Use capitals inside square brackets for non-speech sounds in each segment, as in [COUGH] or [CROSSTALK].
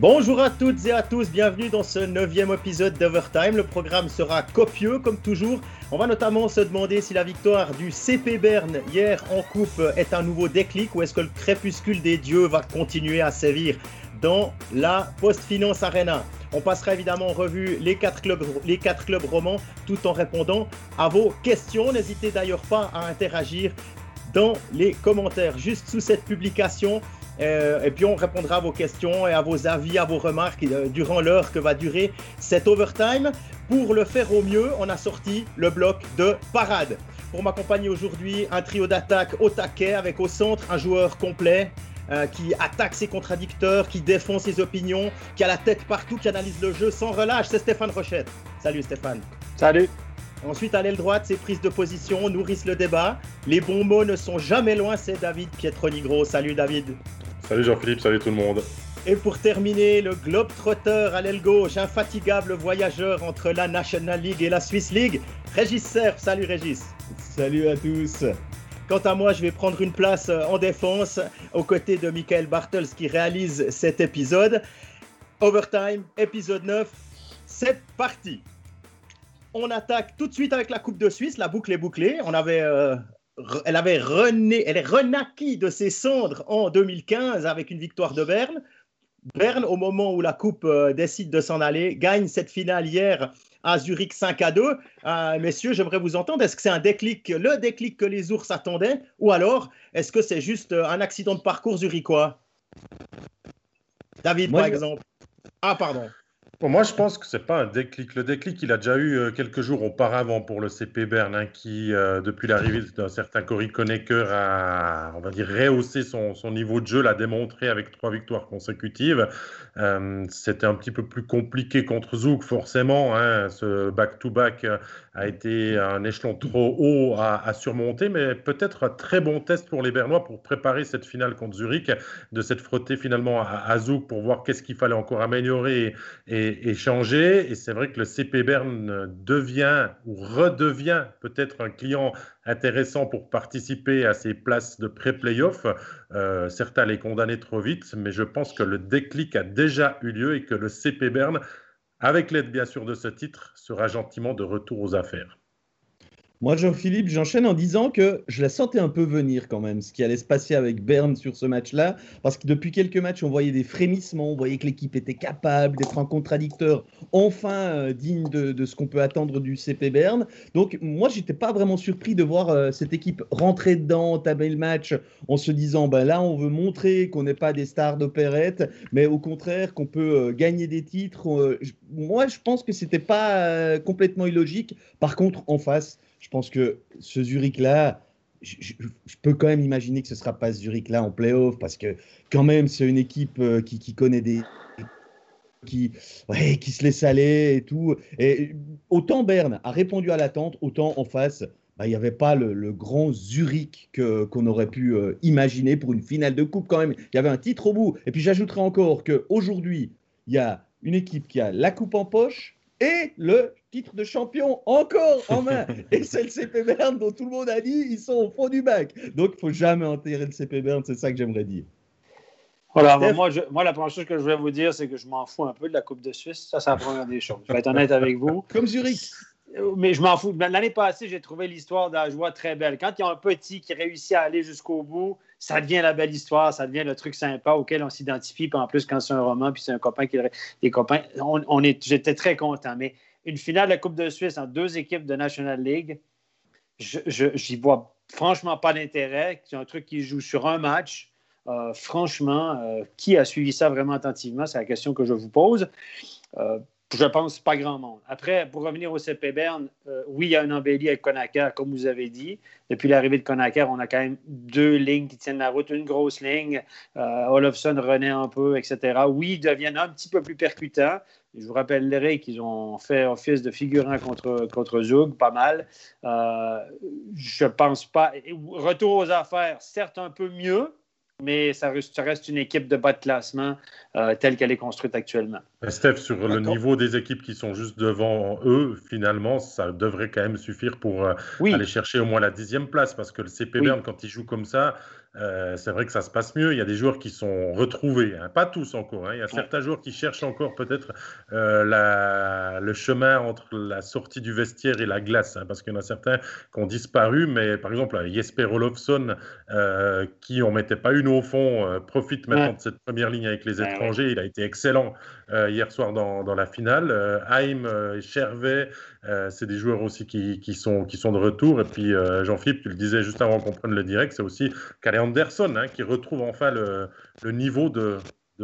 Bonjour à toutes et à tous, bienvenue dans ce neuvième épisode d'Overtime. Le programme sera copieux comme toujours. On va notamment se demander si la victoire du CP Berne hier en coupe est un nouveau déclic ou est-ce que le crépuscule des dieux va continuer à sévir dans la Post-Finance Arena. On passera évidemment en revue les quatre, les quatre clubs romans tout en répondant à vos questions. N'hésitez d'ailleurs pas à interagir dans les commentaires juste sous cette publication. Euh, et puis on répondra à vos questions et à vos avis, à vos remarques euh, durant l'heure que va durer cet overtime. Pour le faire au mieux, on a sorti le bloc de parade. Pour m'accompagner aujourd'hui, un trio d'attaque au taquet avec au centre un joueur complet, euh, qui attaque ses contradicteurs, qui défend ses opinions, qui a la tête partout, qui analyse le jeu sans relâche. C'est Stéphane Rochette. Salut Stéphane. Salut. Ensuite, à l'aile droite, ses prises de position nourrissent le débat. Les bons mots ne sont jamais loin, c'est David Pietronigro. Salut David. Salut Jean-Philippe, salut tout le monde. Et pour terminer, le Globetrotter à l'aile gauche, infatigable voyageur entre la National League et la Swiss League, Régis Serre. Salut Régis. Salut à tous. Quant à moi, je vais prendre une place euh, en défense aux côtés de Michael Bartels qui réalise cet épisode. Overtime, épisode 9, c'est parti. On attaque tout de suite avec la Coupe de Suisse, la boucle est bouclée. On avait euh, elle avait rené, elle est renaquie de ses cendres en 2015 avec une victoire de Berne. Berne, au moment où la Coupe euh, décide de s'en aller, gagne cette finale hier à Zurich 5 à 2. Euh, messieurs, j'aimerais vous entendre. Est-ce que c'est un déclic, le déclic que les ours attendaient, ou alors est-ce que c'est juste euh, un accident de parcours zurichois? David, par exemple. Ah, pardon. Pour moi, je pense que c'est pas un déclic. Le déclic, il a déjà eu euh, quelques jours auparavant pour le CP Bern, hein, qui, euh, depuis l'arrivée d'un certain Cory Conecker, a, on va dire, rehaussé son, son, niveau de jeu, l'a démontré avec trois victoires consécutives. Euh, C'était un petit peu plus compliqué contre Zouk, forcément. Hein, ce back-to-back a été un échelon trop haut à, surmonter, mais peut-être un très bon test pour les Bernois pour préparer cette finale contre Zurich, de cette frotter finalement à, Zouk pour voir qu'est-ce qu'il fallait encore améliorer et, et, Et c'est vrai que le CP Bern devient ou redevient peut-être un client intéressant pour participer à ces places de pré-playoff. Euh, certains les condamnaient trop vite, mais je pense que le déclic a déjà eu lieu et que le CP Bern, avec l'aide bien sûr de ce titre, sera gentiment de retour aux affaires. Moi, Jean-Philippe, j'enchaîne en disant que je la sentais un peu venir quand même, ce qui allait se passer avec Berne sur ce match-là, parce que depuis quelques matchs, on voyait des frémissements, on voyait que l'équipe était capable d'être un contradicteur enfin euh, digne de, ce qu'on peut attendre du CP Berne. Donc, moi, j'étais pas vraiment surpris de voir euh, cette équipe rentrer dedans, entamer le match, en se disant, ben là, on veut montrer qu'on n'est pas des stars d'opérette, mais au contraire, qu'on peut euh, gagner des titres. moi, je pense que c'était pas complètement illogique. Par contre, en face, je pense que ce Zurich-là, je, peux quand même imaginer que ce ne sera pas ce Zurich-là en playoff parce que quand même, c'est une équipe euh, qui, connaît des. Qui, ouais, qui se laisse aller et tout. Et autant Berne a répondu à l'attente, autant en face, bah, il n'y avait pas le, grand Zurich qu'on aurait pu euh, imaginer pour une finale de coupe quand même. Il y avait un titre au bout. Et puis j'ajouterai encore qu'aujourd'hui, il y a une équipe qui a la coupe en poche et le titre de champion encore en main. [LAUGHS] Et c'est le CP Bern dont tout le monde a dit ils sont au fond du bac. Donc il faut jamais enterrer le CP Bern, c'est ça que j'aimerais dire. Voilà, bon, moi, je, moi, la première chose que je vais vous dire, c'est que je m'en fous un peu de la Coupe de Suisse. Ça, c'est la première des choses. Je vais être honnête avec vous. [LAUGHS] Comme Zurich. Mais je m'en fous. L'année passée, j'ai trouvé l'histoire de la joie très belle. Quand il y a un petit qui réussit à aller jusqu'au bout, ça devient la belle histoire, ça devient le truc sympa auquel on s'identifie. Puis en plus, quand c'est un roman, puis c'est un copain qui des copains, on, on est, j'étais très content. Mais une finale de la Coupe de Suisse en deux équipes de National League, je, j'y vois franchement pas d'intérêt. C'est un truc qui joue sur un match. Euh, franchement, euh, qui a suivi ça vraiment attentivement? C'est la question que je vous pose. Euh, je pense pas grand monde. Après, pour revenir au CP Bern, euh, oui, il y a un embellie avec Conacher, comme vous avez dit. Depuis l'arrivée de Conacher, on a quand même deux lignes qui tiennent la route, une grosse ligne. Euh, Olofsson renaît un peu, etc. Oui, ils deviennent un petit peu plus percutants. Je vous rappellerai qu'ils ont fait office de figurant contre, contre Zug, pas mal. Euh, je pense pas. Retour aux affaires, certes un peu mieux, mais ça reste, ça reste, une équipe de bas de classement euh, telle qu'elle est construite actuellement. Steph, sur le niveau des équipes qui sont juste devant eux, finalement, ça devrait quand même suffire pour euh, oui. aller chercher au moins la dixième place, parce que le CP Bern, oui. quand il joue comme ça, euh, c'est vrai que ça se passe mieux. Il y a des joueurs qui sont retrouvés, hein. pas tous encore. Hein. Il y a certains joueurs qui cherchent encore peut-être euh, le chemin entre la sortie du vestiaire et la glace, hein, parce qu'il y en a certains qui ont disparu. Mais par exemple, Jesper Olofsson, euh, qui on mettait pas une au fond, profite maintenant de cette première ligne avec les étrangers. Il a été excellent hier soir dans, dans la finale. Haim, Chervet, c'est des joueurs aussi qui, qui, sont, qui sont de retour. Et puis Jean-Philippe, tu le disais juste avant qu'on prenne le direct, c'est aussi Anderson, hein, qui retrouve enfin le, niveau de,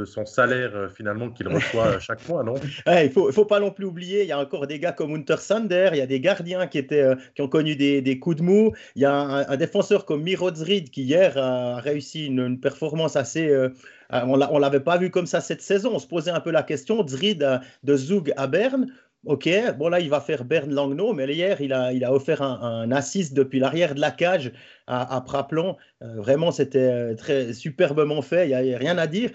son salaire euh, finalement qu'il reçoit euh, chaque mois, non? [LAUGHS] Il faut, faut, pas non plus oublier, il y a encore des gars comme Hunter Sander, il y a des gardiens qui, étaient, euh, qui ont connu des, coups de mou, il y a un, défenseur comme Miro Zrid qui hier a réussi une, performance assez... on ne l'avait pas vu comme ça cette saison, on se posait un peu la question, Zrid de Zug à Berne, Ok, bon là il va faire Bern Langno, mais hier il a, il a offert un, assist depuis l'arrière de la cage à, à vraiment c'était très superbement fait, il n'y a, rien à dire.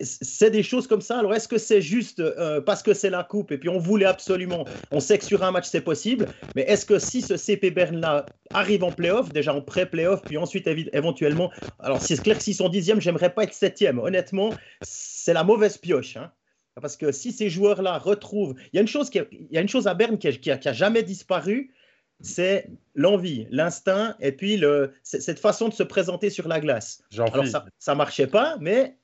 C'est des choses comme ça. Alors est-ce que c'est juste euh, parce que c'est la coupe et puis on voulait absolument, on sait que sur un match c'est possible, mais est-ce que si ce CP Bern là arrive en playoff, déjà en pré-playoff, puis ensuite éventuellement, alors c'est clair que s'ils sont dixième, j'aimerais pas être septième. Honnêtement, c'est la mauvaise pioche. Hein. Parce que si ces joueurs-là retrouvent. Il y a une chose, qui il y a une chose à Berne qui n'a jamais disparu c'est l'envie, l'instinct et puis le, cette façon de se présenter sur la glace. Alors ça ne marchait pas, mais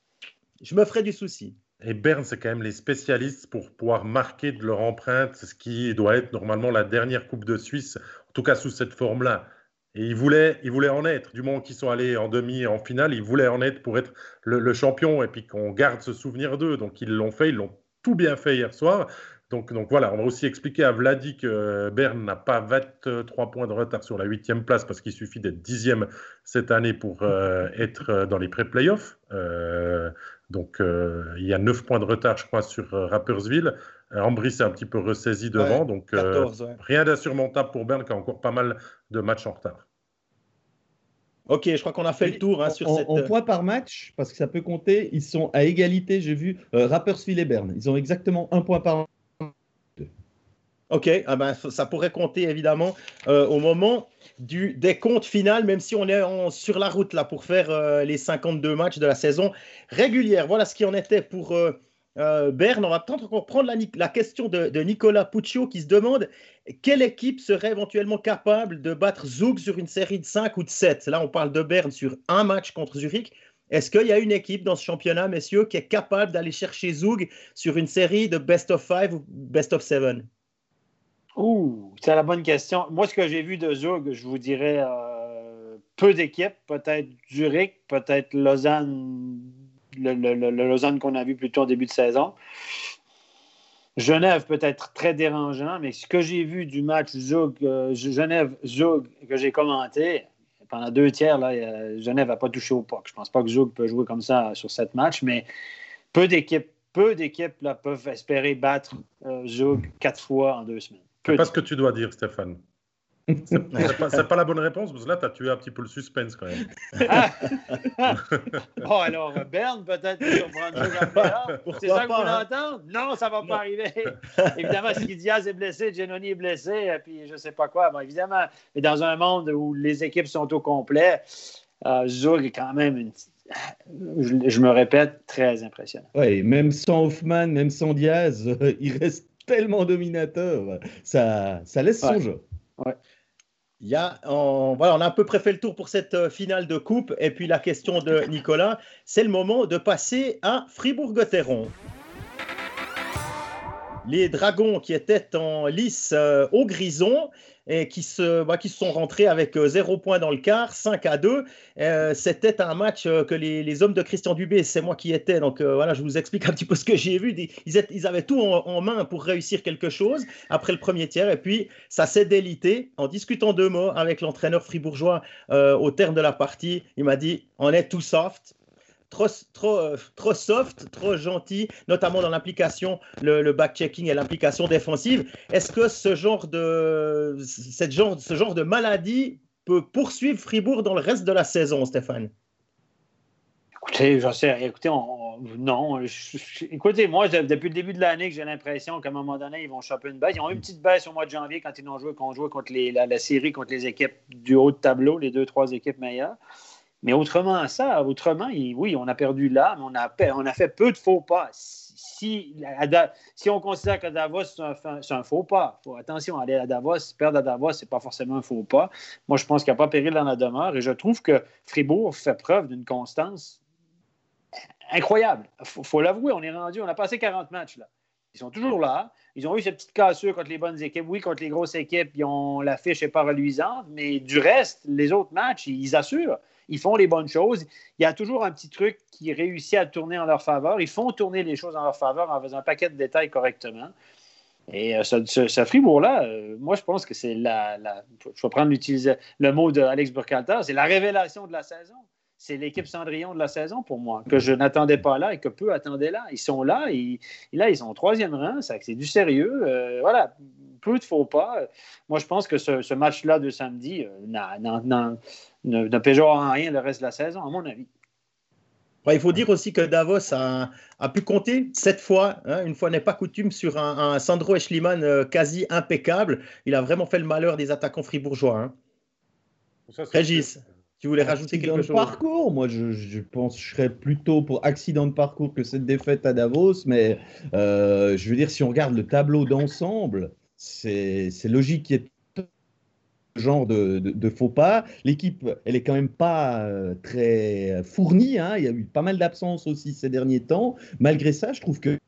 je me ferai du souci. Et Berne, c'est quand même les spécialistes pour pouvoir marquer de leur empreinte ce qui doit être normalement la dernière Coupe de Suisse, en tout cas sous cette forme-là. Et ils voulaient, ils voulaient en être. Du moment qu'ils sont allés en demi et en finale, ils voulaient en être pour être le, champion et puis qu'on garde ce souvenir d'eux. Donc ils l'ont fait, ils l'ont tout bien fait hier soir. Donc, donc voilà, on va aussi expliquer à Vladi que Berne n'a pas 23 points de retard sur la huitième place parce qu'il suffit d'être dixième cette année pour euh, être dans les pré-playoffs. Euh, donc euh, il y a 9 points de retard, je crois, sur Rappersville. Ambry s'est un petit peu ressaisi devant, donc rien d'insurmontable pour Berne qui a encore pas mal de matchs en retard. Ok, je crois qu'on a fait le tour hein, sur en, cette. En points par match, parce que ça peut compter, ils sont à égalité. J'ai vu Rappersville et Berne. Ils ont exactement un point par Ok, ah ben, ça pourrait compter évidemment euh, au moment du décompte final, même si on est sur la route là pour faire euh, les 52 matchs de la saison régulière. Voilà ce qui en était pour euh, Berne. On va peut-être encore prendre la, question de, Nicolas Puccio qui se demande quelle équipe serait éventuellement capable de battre Zug sur une série de 5 ou de 7. Là, on parle de Berne sur un match contre Zurich. Est-ce qu'il y a une équipe dans ce championnat, messieurs, qui est capable d'aller chercher Zug sur une série de best of 5 ou best of 7 Ouh, c'est la bonne question. Moi, ce que j'ai vu de Zug, je vous dirais euh, peu d'équipes, peut-être Zurich, peut-être Lausanne, le, Lausanne qu'on a vu plutôt au début de saison. Genève peut être très dérangeant, mais ce que j'ai vu du match Zug, euh, que j'ai commenté, pendant deux tiers, là, Genève n'a pas touché au puck. Je ne pense pas que Zug peut jouer comme ça sur sept matchs, mais peu d'équipes peu d'équipes peuvent espérer battre euh, Zug quatre fois en deux semaines. C'est pas ce que tu dois dire, Stéphane. C'est [LAUGHS] pas, pas, la bonne réponse, parce que là, tu as tué un petit peu le suspense quand même. Ah. bon, [LAUGHS] alors, Berne, peut-être [LAUGHS] C'est ça que vous voulez hein? entendre? Non, ça va pas arriver. évidemment, si Diaz est blessé, Genoni est blessé, et puis je sais pas quoi. Bon, évidemment, mais dans un monde où les équipes sont au complet, euh, Zug est quand même une. Je, me répète, très impressionnant. Oui, même sans Hoffman, même sans Diaz, il reste tellement dominateur. Ça, ça laisse son jeu. Il y a, on, voilà, on a à peu près fait le tour pour cette euh, finale de coupe. Et puis la question de Nicolas, c'est le moment de passer à Fribourg-Gotteron. Les Dragons qui étaient en lice euh, au Grison et qui se, bah, qui sont rentrés avec 0 euh, points dans le quart, 5 à 2. Euh, c'était un match euh, que les, hommes de Christian Dubé, c'est moi qui étais, donc voilà, je vous explique un petit peu ce que j'ai vu. Ils, ils, avaient tout en, main pour réussir quelque chose après le premier tiers, et puis ça s'est délité. En discutant deux mots avec l'entraîneur fribourgeois au terme de la partie, il m'a dit on est tout soft, trop, trop, euh, trop soft, trop gentil, notamment dans l'implication, le, back-checking et l'implication défensive. Est-ce que ce genre, de, cette genre, ce genre de maladie peut poursuivre Fribourg dans le reste de la saison, Stéphane? Écoutez, je sais, écoutez, non. écoutez, moi, depuis le début de l'année, j'ai l'impression qu'à un moment donné, ils vont choper une baisse. Ils ont eu une petite baisse au mois de janvier quand ils ont joué, quand on jouait contre les, la, série contre les équipes du haut de tableau, les deux, trois équipes meilleures. Mais autrement, ça, autrement, oui, on a perdu là, mais on a, on a fait peu de faux pas. Si, on considère que Davos, c'est un, faux pas, attention, aller à Davos, perdre à Davos, ce n'est pas forcément un faux pas. Moi, je pense qu'il n'y a pas péril dans la demeure et je trouve que Fribourg fait preuve d'une constance incroyable. Il faut, l'avouer, on est rendu, on a passé 40 matchs là. Ils sont toujours là. Ils ont eu ces petites cassures contre les bonnes équipes. Oui, contre les grosses équipes, ils la fiche n'est pas reluisante, mais du reste, les autres matchs, ils assurent ils font les bonnes choses. Il y a toujours un petit truc qui réussit à tourner en leur faveur. Ils font tourner les choses en leur faveur en faisant un paquet de détails correctement. Et euh, ce, Fribourg-là, euh, moi, je pense que c'est la, Je vais prendre le mot d'Alex Burkhalter, c'est la révélation de la saison. C'est l'équipe Cendrillon de la saison pour moi, que je n'attendais pas là et que peu attendaient là. Ils sont là, et, là, ils sont au troisième rang, c'est du sérieux. Euh, voilà, peu de faux pas. Moi, je pense que ce, match-là de samedi n'a ne, ne péjore en rien le reste de la saison, à mon avis. il faut dire aussi que Davos a, pu compter cette fois, hein, une fois n'est pas coutume, sur un, Sandro Eschliman euh, quasi impeccable. Il a vraiment fait le malheur des attaquants fribourgeois. Hein. Régis, tu voulais rajouter quelque chose? parcours, moi je, pense que je serais plutôt pour accident de parcours que cette défaite à Davos, mais euh, je veux dire, si on regarde le tableau d'ensemble, c'est logique qu'il y ait genre de, faux pas. L'équipe, elle est quand même pas euh, très fournie. Hein. Il y a eu pas mal d'absences aussi ces derniers temps. Malgré ça, je trouve que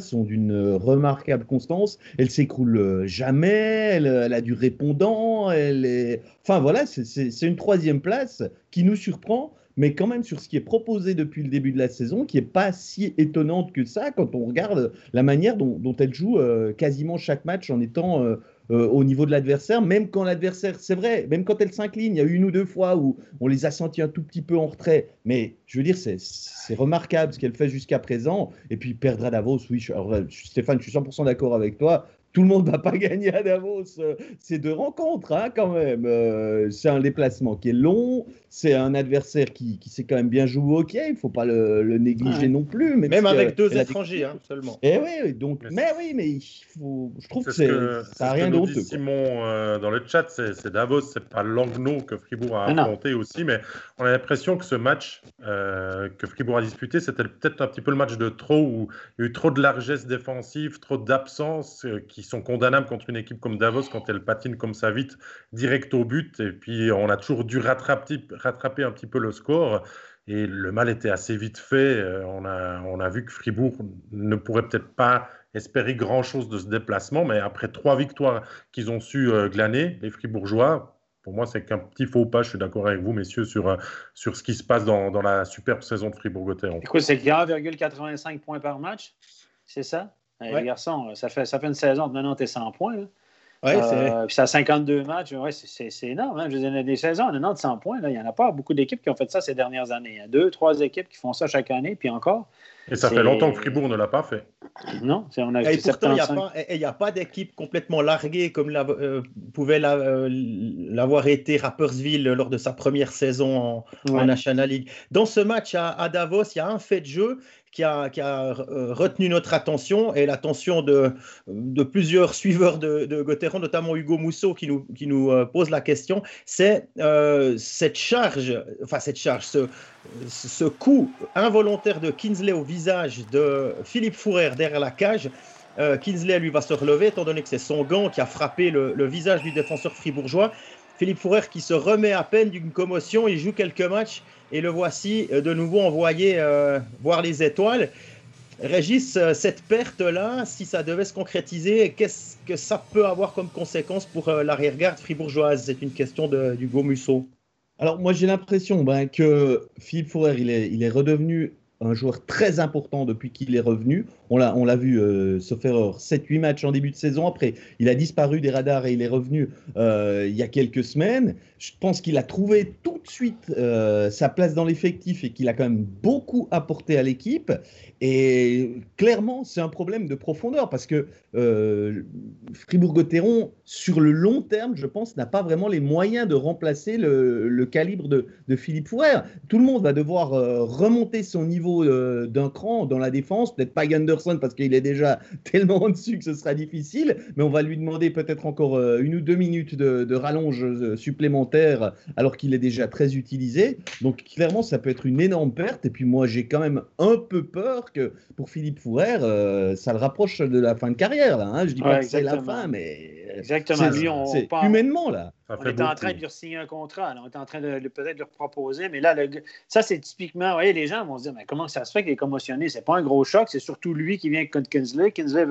sont d'une remarquable constance. Elle s'écroule jamais, elle, a du répondant. Elle est... Enfin voilà, c'est une troisième place qui nous surprend, mais quand même sur ce qui est proposé depuis le début de la saison, qui n'est pas si étonnante que ça quand on regarde la manière dont, elle joue euh, quasiment chaque match en étant euh, euh, au niveau de l'adversaire, même quand l'adversaire, c'est vrai, même quand elle s'incline, il y a eu une ou deux fois où on les a sentis un tout petit peu en retrait, mais je veux dire, c'est remarquable ce qu'elle fait jusqu'à présent. Et puis perdre à Davos, oui, Stéphane, je suis 100% d'accord avec toi tout le monde ne va pas [LAUGHS] gagner à Davos euh, ces deux rencontres, hein, quand même. Euh, c'est un déplacement qui est long, c'est un adversaire qui, qui sait quand même bien jouer au hockey, il ne faut pas le, négliger non plus. Même avec deux étrangers hein, seulement. Eh oui, donc, mais, oui, mais il faut, je trouve que, ça n'a rien d'autre. Simon euh, dans le chat, c'est Davos, c'est pas Langnau que Fribourg a affronté aussi, mais on a l'impression que ce match que Fribourg a disputé, c'était peut-être un petit peu le match de trop où il y a eu trop de largesse défensive, trop d'absence qui sont condamnables contre une équipe comme Davos quand elle patine comme ça vite, direct au but. Et puis, on a toujours dû rattraper, rattraper un petit peu le score. Et le mal était assez vite fait. Euh, on a, on a vu que Fribourg ne pourrait peut-être pas espérer grand-chose de ce déplacement, mais après trois victoires qu'ils ont su euh, glaner, les Fribourgeois, pour moi, c'est qu'un petit faux pas. Je suis d'accord avec vous, messieurs, sur, euh, sur ce qui se passe dans, dans la superbe saison de Fribourg-Gotteron. Écoute, c'est 1,85 points par match, c'est ça? Les garçons, ça fait, ça fait une saison de 90 et 100 points. Là. Ouais, euh, puis ça a 52 matchs, ouais, c'est énorme. Hein. Je veux dire, des saisons, 90 100 points, là, il n'y en a pas beaucoup d'équipes qui ont fait ça ces dernières années. Il y a deux, trois équipes qui font ça chaque année, puis encore. Et ça fait longtemps que Fribourg ne l'a pas fait. Non, on a et pourtant, il n'y a, pas d'équipe complètement larguée comme la, euh, pouvait euh, l'avoir été Rappersville lors de sa première saison en, National League. Dans ce match à, à Davos, il y a un fait de jeu qui a, euh, retenu notre attention et l'attention de, plusieurs [LAUGHS] suiveurs de, de notamment Hugo Mousseau, qui nous, euh, pose la question, c'est euh, cette charge, enfin cette charge, ce, coup involontaire de Kinsley au visage de Philippe Fourer derrière la cage. Kinsley, lui, va se relever, étant donné que c'est son gant qui a frappé le visage du défenseur fribourgeois. Philippe Fourer qui se remet à peine d'une commotion, il joue quelques matchs et le voici euh, de nouveau envoyé euh, voir les étoiles. Régis, euh, cette perte-là, si ça devait se concrétiser, qu'est-ce que ça peut avoir comme conséquence pour l'arrière-garde fribourgeoise? C'est une question d'Hugo Musso. Alors moi j'ai l'impression ben, que Philippe Fourer, il est, il est redevenu un joueur très important depuis qu'il est revenu. On l'a, vu, euh, sauf erreur, 7-8 matchs en début de saison. Après, il a disparu des radars et il est revenu euh, il y a quelques semaines. Je pense qu'il a trouvé tout de suite euh, sa place dans l'effectif et qu'il a quand même beaucoup apporté à l'équipe. Et clairement, c'est un problème de profondeur parce que euh, Fribourg-Gotteron, sur le long terme, je pense, n'a pas vraiment les moyens de remplacer le, calibre de, Philippe Fourer. Tout le monde va devoir remonter son niveau euh, d'un cran dans la défense. Peut-être pas Gunderson parce qu'il est déjà [LAUGHS] tellement en dessus que ce sera difficile, mais on va lui demander peut-être encore euh, une ou deux minutes de, de rallonge supplémentaire alors qu'il est déjà très utilisé. Donc clairement, ça peut être une énorme perte. Et puis moi, j'ai quand même un peu peur que pour Philippe Fourer, ça le rapproche de la fin de carrière. Là, hein. Je dis pas que c'est la fin, mais Exactement. Lui, on, humainement, là. On est en train de lui signer un contrat. On est en train de, peut-être lui proposer. Mais là, ça, c'est typiquement. Vous voyez, les gens vont se dire mais comment ça se fait qu'il est commotionné C'est pas un gros choc. C'est surtout lui qui vient contre Kinsley. Kinsley,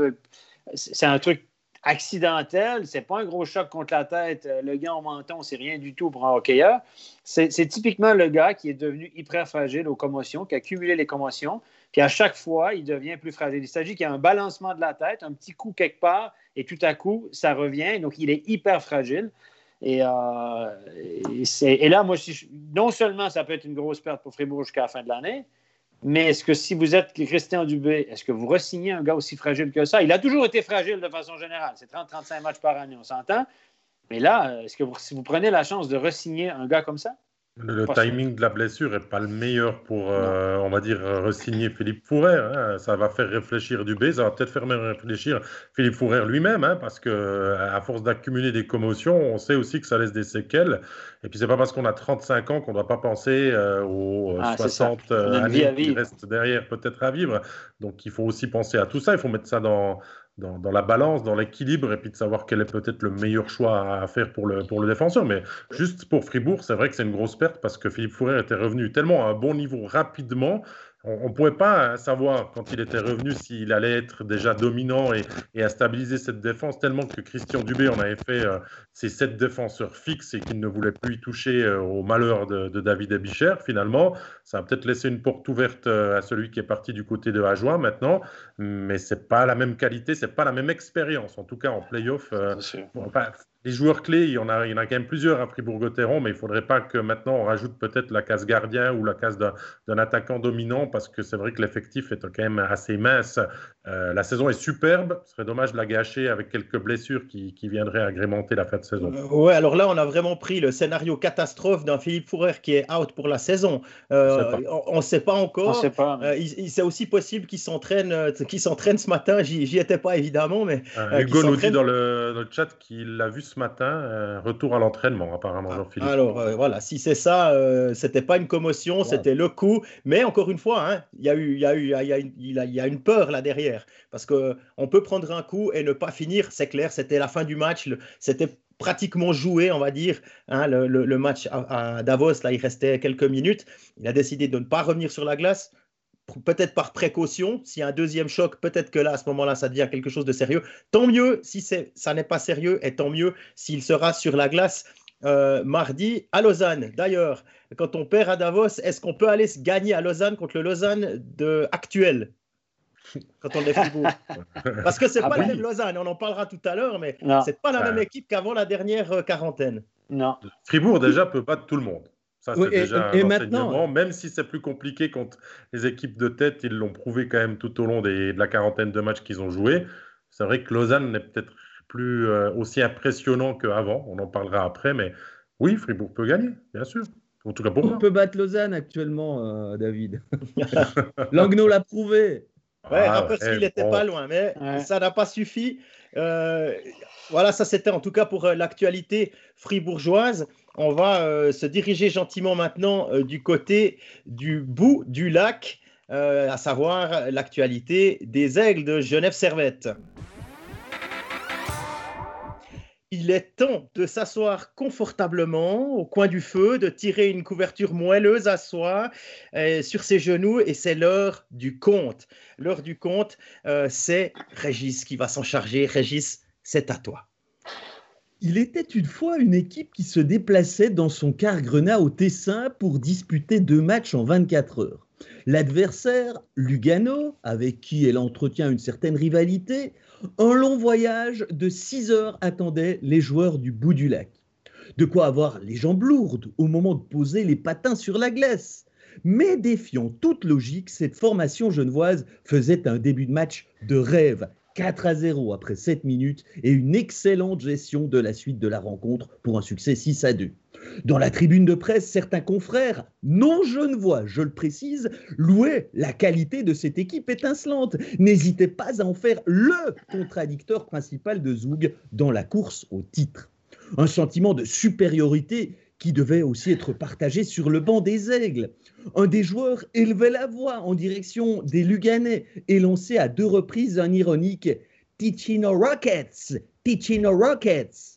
c'est un truc accidentel. C'est pas un gros choc contre la tête. Le gars en menton, c'est rien du tout pour un hockeyeur. C'est typiquement le gars qui est devenu hyper fragile aux commotions, qui a cumulé les commotions. Puis à chaque fois, il devient plus fragile. Il s'agit qu'il y a un balancement de la tête, un petit coup quelque part, et tout à coup, ça revient. Donc, il est hyper fragile. Et, euh, et, là, moi, non seulement ça peut être une grosse perte pour Fribourg jusqu'à la fin de l'année, mais est-ce que si vous êtes Christian Dubé, est-ce que vous ressignez un gars aussi fragile que ça? Il a toujours été fragile de façon générale. C'est 30-35 matchs par année, on s'entend. Mais là, est-ce que si vous prenez la chance de resigner un gars comme ça? Le, timing de la blessure n'est pas le meilleur pour, euh, on va dire, resigner Philippe Fourer. Hein. Ça va faire réfléchir Dubé, ça va peut-être faire réfléchir Philippe Fourer lui-même, hein, parce que à force d'accumuler des commotions, on sait aussi que ça laisse des séquelles. Et puis c'est pas parce qu'on a 35 ans qu'on ne doit pas penser euh, aux 60 ah, euh, années qui restent derrière peut-être à vivre. Donc il faut aussi penser à tout ça. Il faut mettre ça dans dans, la balance, dans l'équilibre, et puis de savoir quel est peut-être le meilleur choix à faire pour le, pour le défenseur. Mais juste pour Fribourg, c'est vrai que c'est une grosse perte parce que Philippe Fourrier était revenu tellement à un bon niveau rapidement on ne pouvait pas savoir quand il était revenu s'il allait être déjà dominant et, à stabiliser cette défense, tellement que Christian Dubé en avait fait euh, ses sept défenseurs fixes et qu'il ne voulait plus y toucher euh, au malheur de, David Abicher. Finalement, ça a peut-être laissé une porte ouverte euh, à celui qui est parti du côté de Ajoie maintenant, mais c'est pas la même qualité, c'est pas la même expérience. En tout cas, en playoff, les joueurs clés, il y en a, il y en a quand même plusieurs à Fribourg-Gotteron, mais il ne faudrait pas que maintenant on rajoute peut-être la case gardien ou la case d'un attaquant dominant, parce que c'est vrai que l'effectif est quand même assez mince. Euh, la saison est superbe, ce serait dommage de la gâcher avec quelques blessures qui, qui viendraient agrémenter la fin de saison. Euh, ouais, alors là, on a vraiment pris le scénario catastrophe d'un Philippe Fourrer qui est out pour la saison. Euh, on ne sait pas encore. Sait pas, il, c'est aussi possible qu'il s'entraîne, qu'il s'entraîne ce matin. J'y étais pas évidemment, mais. Hugo nous dit dans le, dans le chat qu'il l'a vu ce matin, euh, retour à l'entraînement apparemment, ah, Jean-Philippe. Alors euh, voilà, si c'est ça, euh, c'était pas une commotion, c'était le coup. Mais encore une fois, hein, il y a eu, y a eu, y a, une peur là derrière, parce que on peut prendre un coup et ne pas finir. C'est clair, c'était la fin du match, c'était pratiquement joué, on va dire. Hein, le, match à, à, Davos, là, il restait quelques minutes. Il a décidé de ne pas revenir sur la glace peut-être par précaution. S'il y a un deuxième choc, peut-être que là, à ce moment-là, ça devient quelque chose de sérieux. Tant mieux si ça n'est pas sérieux et tant mieux s'il sera sur la glace euh, mardi à Lausanne. D'ailleurs, quand on perd à Davos, est-ce qu'on peut aller se gagner à Lausanne contre le Lausanne de, actuel? [LAUGHS] Quand on est Fribourg. [LAUGHS] Parce que c'est n'est ah pas la même Lausanne, on en parlera tout à l'heure, mais c'est pas la même équipe qu'avant la dernière euh, quarantaine. Non. Fribourg déjà peut battre tout le monde. Ça, c'est déjà et, un maintenant, même si c'est plus compliqué contre les équipes de tête, ils l'ont prouvé quand même tout au long des, de la quarantaine de matchs qu'ils ont joués. C'est vrai que Lausanne n'est peut-être plus euh, aussi impressionnant qu'avant, on en parlera après, mais oui, Fribourg peut gagner, bien sûr. En tout cas pour On peut battre Lausanne actuellement, euh, David. [LAUGHS] Langnau l'a prouvé. Ouais, ah, après, qu'il n'était pas loin, mais ça n'a pas suffi. Euh, voilà, ça c'était en tout cas pour l'actualité fribourgeoise on va euh, se diriger gentiment maintenant euh, du côté du bout du lac, euh, à savoir l'actualité des aigles de Genève-Servette. Il est temps de s'asseoir confortablement au coin du feu, de tirer une couverture moelleuse à soi sur ses genoux et c'est l'heure du compte. L'heure du compte, c'est Régis qui va s'en charger. Régis, c'est à toi. Il était une fois une équipe qui se déplaçait dans son car grenat au Tessin pour disputer deux matchs en 24 heures. L'adversaire, Lugano, avec qui elle entretient une certaine rivalité, un long voyage de 6 heures attendait les joueurs du bout du lac. De quoi avoir les jambes lourdes au moment de poser les patins sur la glace. Mais défiant toute logique, cette formation genevoise faisait un début de match de rêve 4 à 0 après 7 minutes et une excellente gestion de la suite de la rencontre pour un succès 6 à 2. Dans la tribune de presse, certains confrères, non genevois, je le précise, louaient la qualité de cette équipe étincelante. N'hésitez pas à en faire le contradicteur principal de Zoug dans la course au titre. Un sentiment de supériorité qui devait aussi être partagé sur le banc des Aigles. Un des joueurs élevait la voix en direction des Luganais et lançait à deux reprises un ironique Ticino Rockets, Ticino Rockets.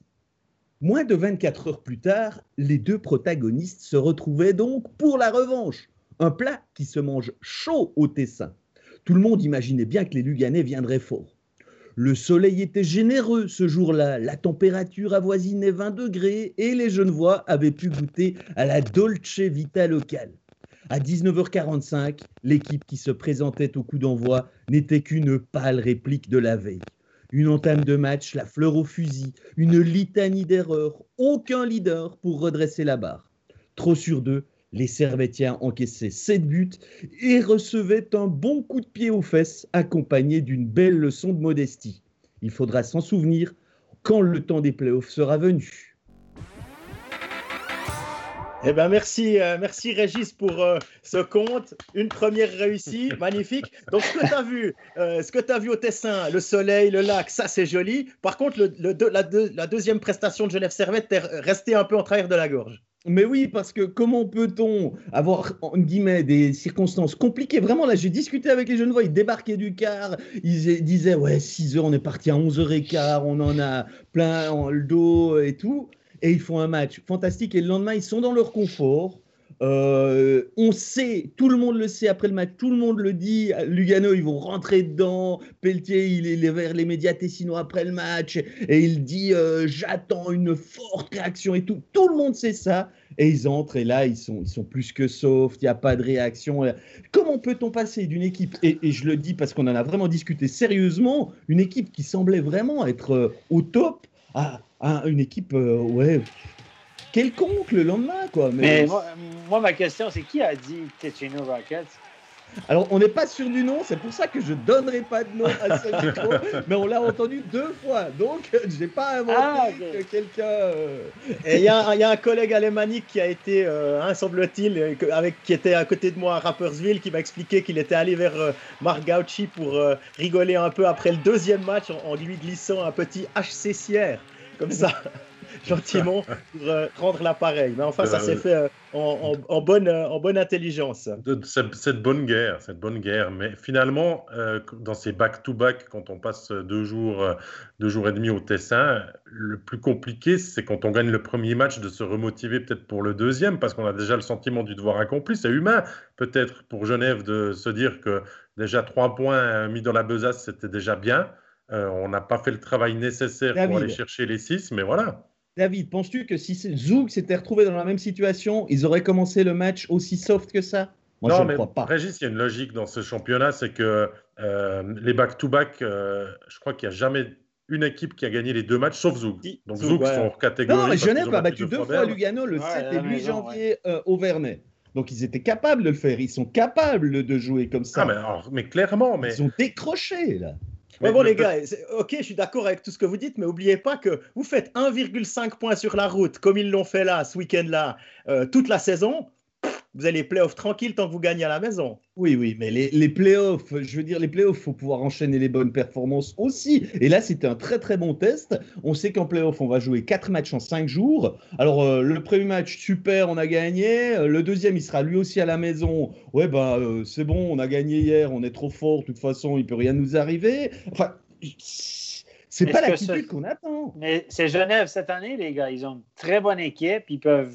Moins de 24 heures plus tard, les deux protagonistes se retrouvaient donc pour la revanche. Un plat qui se mange chaud au Tessin. Tout le monde imaginait bien que les Luganais viendraient fort. Le soleil était généreux ce jour-là, la température avoisinait 20 degrés et les Genevois avaient pu goûter à la Dolce Vita locale. À 19h45, l'équipe qui se présentait au coup d'envoi n'était qu'une pâle réplique de la veille. Une entame de match, la fleur au fusil, une litanie d'erreurs, aucun leader pour redresser la barre. Trop sur deux, les Servétiens encaissaient 7 buts et recevaient un bon coup de pied aux fesses accompagné d'une belle leçon de modestie. Il faudra s'en souvenir quand le temps des playoffs sera venu. Eh ben merci, euh, merci Régis pour euh, ce compte. Une première réussie, [LAUGHS] magnifique. Donc ce que tu as vu, euh, ce que tu as vu au Tessin, le soleil, le lac, ça c'est joli. Par contre, le, le, la, la, deuxième prestation de Genève Servette, t'es resté un peu en travers de la gorge. Mais oui, parce que comment peut-on avoir, en guillemets, des circonstances compliquées? Vraiment, là, j'ai discuté avec les jeunes voix, ils débarquaient du car, ils disaient, ouais, 6 heures, on est parti à 11h15, on en a plein le dos et tout. Et ils font un match fantastique. Et le lendemain, ils sont dans leur confort. Euh, on sait, tout le monde le sait après le match, tout le monde le dit. Lugano, ils vont rentrer dedans. Pelletier, il est vers les médias tessinois après le match et il dit euh, J'attends une forte réaction et tout. Tout le monde sait ça. Et ils entrent et là, ils sont, ils sont plus que soft, il n'y a pas de réaction. Comment peut-on passer d'une équipe, et, et, je le dis parce qu'on en a vraiment discuté sérieusement, une équipe qui semblait vraiment être euh, au top à, à une équipe, ouais quelconque le lendemain, quoi. Mais, moi, moi, ma question, c'est qui a dit Ticino Rockets? Alors, on n'est pas sûr du nom, c'est pour ça que je donnerai pas de nom à ce [LAUGHS] micro, mais on l'a entendu deux fois, donc je n'ai pas inventé ah, que quelqu'un. Euh, Et il y, a un collègue alémanique qui a été, euh, hein, semble-t-il, euh, avec qui était à côté de moi à Rappersville, qui m'a expliqué qu'il était allé vers euh, pour rigoler un peu après le deuxième match en, en lui glissant un petit HC comme ça [LAUGHS] gentiment pour euh, rendre l'appareil. Mais enfin, ça s'est fait euh, en, bonne, euh, en bonne intelligence. cette bonne guerre, cette bonne guerre. Mais finalement, dans ces back-to-back, quand on passe deux jours, deux jours et demi au Tessin, le plus compliqué, c'est quand on gagne le premier match de se remotiver peut-être pour le deuxième, parce qu'on a déjà le sentiment du devoir accompli. C'est humain, peut-être, pour Genève de se dire que déjà trois points mis dans la besace, c'était déjà bien. On n'a pas fait le travail nécessaire pour aller chercher les six, mais voilà. David, penses-tu que si Zoug s'était retrouvé dans la même situation, ils auraient commencé le match aussi soft que ça? Moi, non, je ne crois pas. Régis, il y a une logique dans ce championnat, c'est que euh, les back-to-back, euh, je crois qu'il n'y a jamais une équipe qui a gagné les deux matchs, sauf Zoug. Donc Zoug, sont hors catégorie. Non, mais Genève a battu deux fois Lugano le 7 et 8 janvier euh, au Vernet. Donc ils étaient capables de le faire, ils sont capables de jouer comme ça. Ah, mais, mais clairement, mais... Ils ont décroché là. Mais bon, les gars, ok, je suis d'accord avec tout ce que vous dites, mais n'oubliez pas que vous faites 1,5 points sur la route, comme ils l'ont fait là, ce week-end-là, euh, toute la saison vous avez les playoffs tranquilles tant que vous gagnez à la maison. Oui, oui, mais les, les playoffs, je veux dire, les playoffs, il faut pouvoir enchaîner les bonnes performances aussi. Et là, c'était un très très bon test. On sait qu'en playoff, on va jouer quatre matchs en cinq jours. Alors, euh, le premier match, super, on a gagné. Euh, le deuxième, il sera lui aussi à la maison. Ouais, bah, euh, c'est bon, on a gagné hier, on est trop fort, de toute façon, il peut rien nous arriver. Enfin. C'est pas l'attitude qu'on attend. Mais c'est Genève cette année, les gars. Ils ont une très bonne équipe. Ils peuvent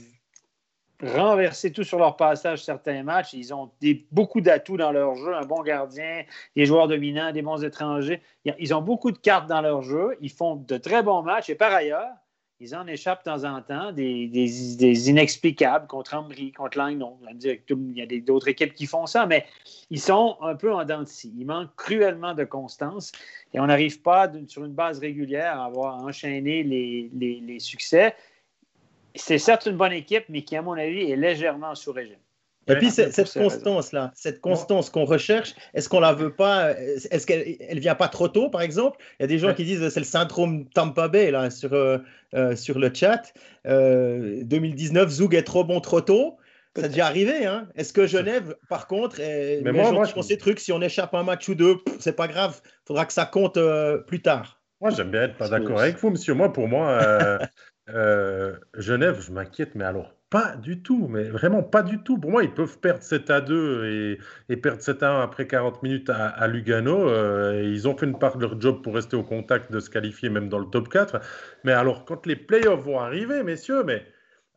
renverser tout sur leur passage certains matchs. Ils ont des, beaucoup d'atouts dans leur jeu, un bon gardien, des joueurs dominants, des bons étrangers. Ils ont beaucoup de cartes dans leur jeu. Ils font de très bons matchs. Et par ailleurs, ils en échappent de temps en temps, des, des, inexplicables contre Ambry, contre Langnau. Il y a d'autres équipes qui font ça, mais ils sont un peu en dents. Ils manquent cruellement de constance et on n'arrive pas sur une base régulière à avoir enchaîné les, les succès c'est certes une bonne équipe, mais qui, à mon avis, est légèrement sous régime. Et puis cette constance-là, cette constance qu'on recherche, est-ce qu'on la veut pas Est-ce qu'elle elle vient pas trop tôt, par exemple? Il y a des gens qui disent c'est le syndrome Tampa Bay là sur euh, euh, sur le chat. 2019, Zoug est trop bon trop tôt. Ça a déjà arrivé, hein Est-ce que Genève, par contre, est, mais moi, moi je... ces trucs, si on échappe un match ou deux, c'est pas grave. Il faudra que ça compte plus tard. Moi, j'aime bien être pas d'accord avec vous, monsieur. Moi, pour moi, [LAUGHS] Genève, je m'inquiète, mais alors pas du tout, mais vraiment pas du tout. Pour moi, ils peuvent perdre 7 à 2 et, perdre 7 à 1 après 40 minutes à, Lugano. Euh, ils ont fait une part de leur job pour rester au contact, de se qualifier même dans le top 4. Mais alors, quand les playoffs vont arriver, messieurs, mais.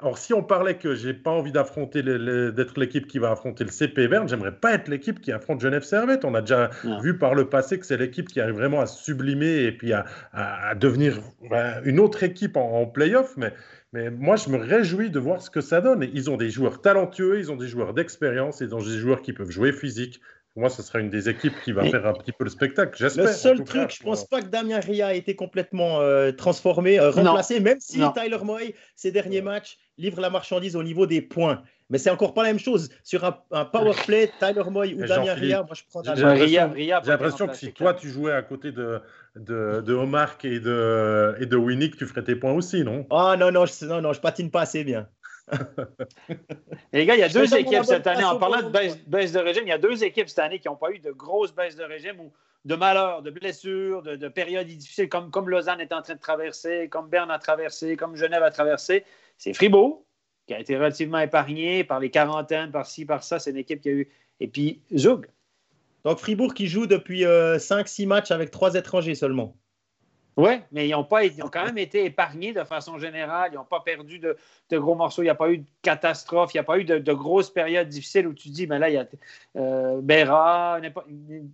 Alors, si on parlait que j'ai pas envie d'affronter d'être l'équipe qui va affronter le CP Berne, j'aimerais pas être l'équipe qui affronte Genève Servette. On a déjà vu par le passé que c'est l'équipe qui arrive vraiment à sublimer et puis à, devenir une autre équipe en, en playoff. Mais mais moi, je me réjouis de voir ce que ça donne. Ils ont des joueurs talentueux, ils ont des joueurs d'expérience, ils ont des joueurs qui peuvent jouer physique. Pour moi, ce sera une des équipes qui va faire un petit peu le spectacle. J'espère. Le seul truc, je ne pense pas que Damien Ria a été complètement euh, transformé, euh, remplacé, même si Tyler Moy, ces derniers matchs, livre la marchandise au niveau des points. Mais c'est encore pas la même chose. Sur un, un power play, [LAUGHS] Tyler Moy ou Damien Ria, moi je prends Damien Ria. J'ai l'impression que si toi tu jouais à côté de, de, de Omar et de, et de Winnick, tu ferais tes points aussi, non? Ah non, non, je, non, non, je patine pas assez bien. [LAUGHS] et les gars, il y a deux équipes cette année. En parlant de baisse, de régime, il y a deux équipes cette année qui n'ont pas eu de grosses baisses de régime de malheurs, de blessures, de, de, périodes difficiles, comme, comme Lausanne est en train de traverser, comme Berne a traversé, comme Genève a traversé. C'est Fribourg, qui a été relativement épargné par les quarantaines, par ci, par ça. C'est une équipe qui a eu. Et puis Zug. Donc Fribourg qui joue depuis 5-6 euh, matchs avec trois étrangers seulement. Oui, mais ils ont, pas, ils ont quand même été épargnés de façon générale. Ils n'ont pas perdu de, gros morceaux. Il n'y a pas eu de catastrophe. Il n'y a pas eu de, grosses périodes difficiles où tu dis, mais là, il y a euh, Béra,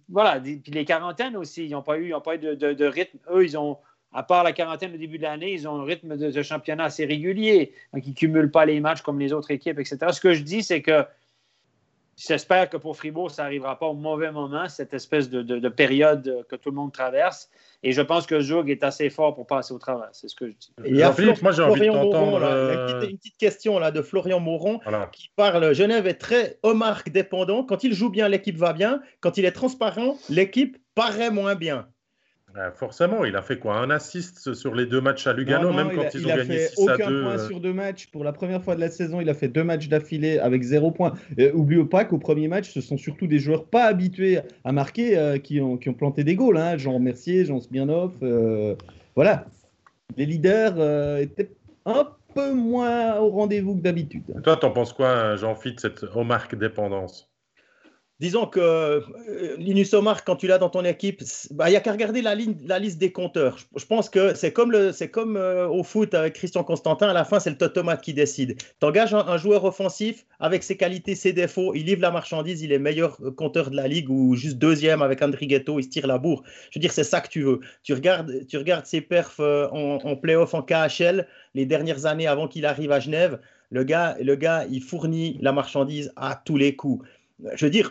voilà. Puis les quarantaines aussi, ils n'ont pas eu, pas eu de, rythme. Eux, ils ont, à part la quarantaine au début de l'année, ils ont un rythme de, championnat assez régulier. Donc, ils ne cumulent pas les matchs comme les autres équipes, etc. Ce que je dis, c'est que J'espère que pour Fribourg, ça n'arrivera pas au mauvais moment, cette espèce de, période que tout le monde traverse. Et je pense que Joug est assez fort pour passer au travers. C'est ce que je dis. Et moi, j'ai envie d'entendre. Euh, une, petite question là, de Florian Moron qui parle Genève est très Omar dépendant. Quand il joue bien, l'équipe va bien. Quand il est transparent, l'équipe paraît moins bien. Euh, forcément, il a fait quoi Un assist sur les deux matchs à Lugano, même quand ils ont gagné 6 à 2. Il a fait aucun point sur deux matchs. Pour la première fois de la saison, il a fait deux matchs d'affilée avec zéro point. Euh, oubliez pas qu'au premier match, ce sont surtout des joueurs pas habitués à marquer euh, qui, ont, qui ont planté des goals. Hein. Jean Mercier, Jean Smirnov. voilà. Les leaders étaient un peu moins au rendez-vous que d'habitude. Toi, t'en penses quoi, Jean-Philippe, cette Omar dépendance? Disons que euh, Linus Omar, quand tu l'as dans ton équipe, bah, il n'y a qu'à regarder la, liste des compteurs. Je, pense que c'est comme, euh, au foot avec Christian Constantin, à la fin, c'est le totomate qui décide. Tu engages un, joueur offensif avec ses qualités, ses défauts, il livre la marchandise, il est meilleur compteur de la ligue ou juste deuxième avec André Ghetto, il se tire la bourre. Je veux dire, c'est ça que tu veux. Tu regardes, tu regardes ses perfs euh, en, en playoff en KHL les dernières années avant qu'il arrive à Genève. Le gars, le gars, il fournit la marchandise à tous les coups je veux dire,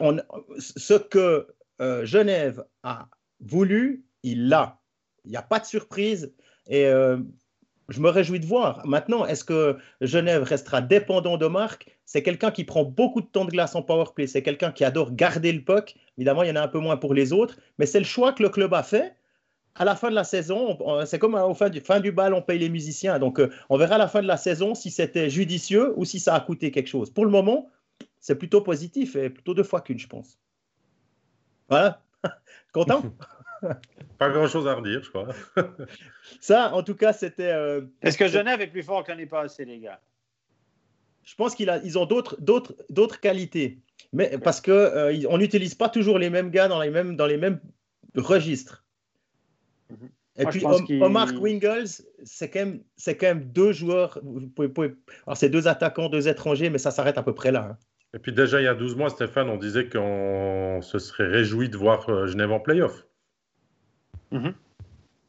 ce que euh, Genève a voulu, il l'a. Il n'y a pas de surprise et euh, je me réjouis de voir. Maintenant, est-ce que Genève restera dépendant de Marc? C'est quelqu'un qui prend beaucoup de temps de glace en powerplay. C'est quelqu'un qui adore garder le puck. Évidemment, il y en a un peu moins pour les autres, mais c'est le choix que le club a fait. À la fin de la saison, c'est comme au fin du, bal, on paye les musiciens. Donc, euh, on verra à la fin de la saison si c'était judicieux ou si ça a coûté quelque chose. Pour le moment, c'est plutôt positif et plutôt deux fois qu'une, je pense. Voilà. [LAUGHS] Content? [LAUGHS] Pas grand-chose à redire, je crois. [LAUGHS] Ça, en tout cas, c'était. Euh, Est-ce que Genève est plus fort qu'on n'est pas assez, les gars Je pense qu'ils ont d'autres qualités. Mais parce qu'on euh, n'utilise pas toujours les mêmes gars dans les mêmes, dans les mêmes registres. Mhm. Et puis Omar Wingles, c'est quand, même, quand même deux joueurs. alors, c'est deux attaquants, deux étrangers, mais ça s'arrête à peu près là. Hein. Et puis déjà, il y a 12 mois, Stéphane, on disait qu'on se serait réjoui de voir euh, Genève en playoff. Mhm.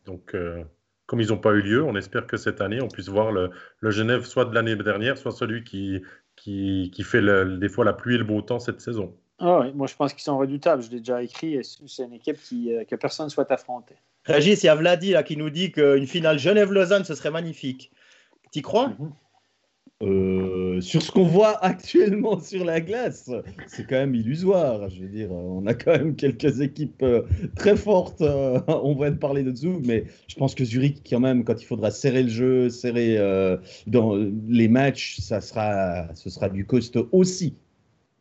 Donc, euh, comme ils n'ont pas eu lieu, on espère que cette année, on puisse voir le, Genève soit de l'année dernière, soit celui qui, qui, qui fait des fois la pluie et le beau temps cette saison. Ah oui, moi je pense qu'ils sont redoutables. Je l'ai déjà écrit. C'est une équipe qui, euh, que personne ne souhaite affronter. Régis, il y a Vladi là, qui nous dit qu'une finale Genève-Lausanne, ce serait magnifique. Tu crois? Mhm. Euh, sur ce qu'on voit [LAUGHS] actuellement sur la glace, c'est quand même illusoire. Je veux dire, on a quand même quelques équipes euh, très fortes. Euh, [LAUGHS] on va parler de Zug, mais je pense que Zurich, quand même, quand il faudra serrer le jeu, serrer dans les matchs, ça sera, ce sera du costaud aussi.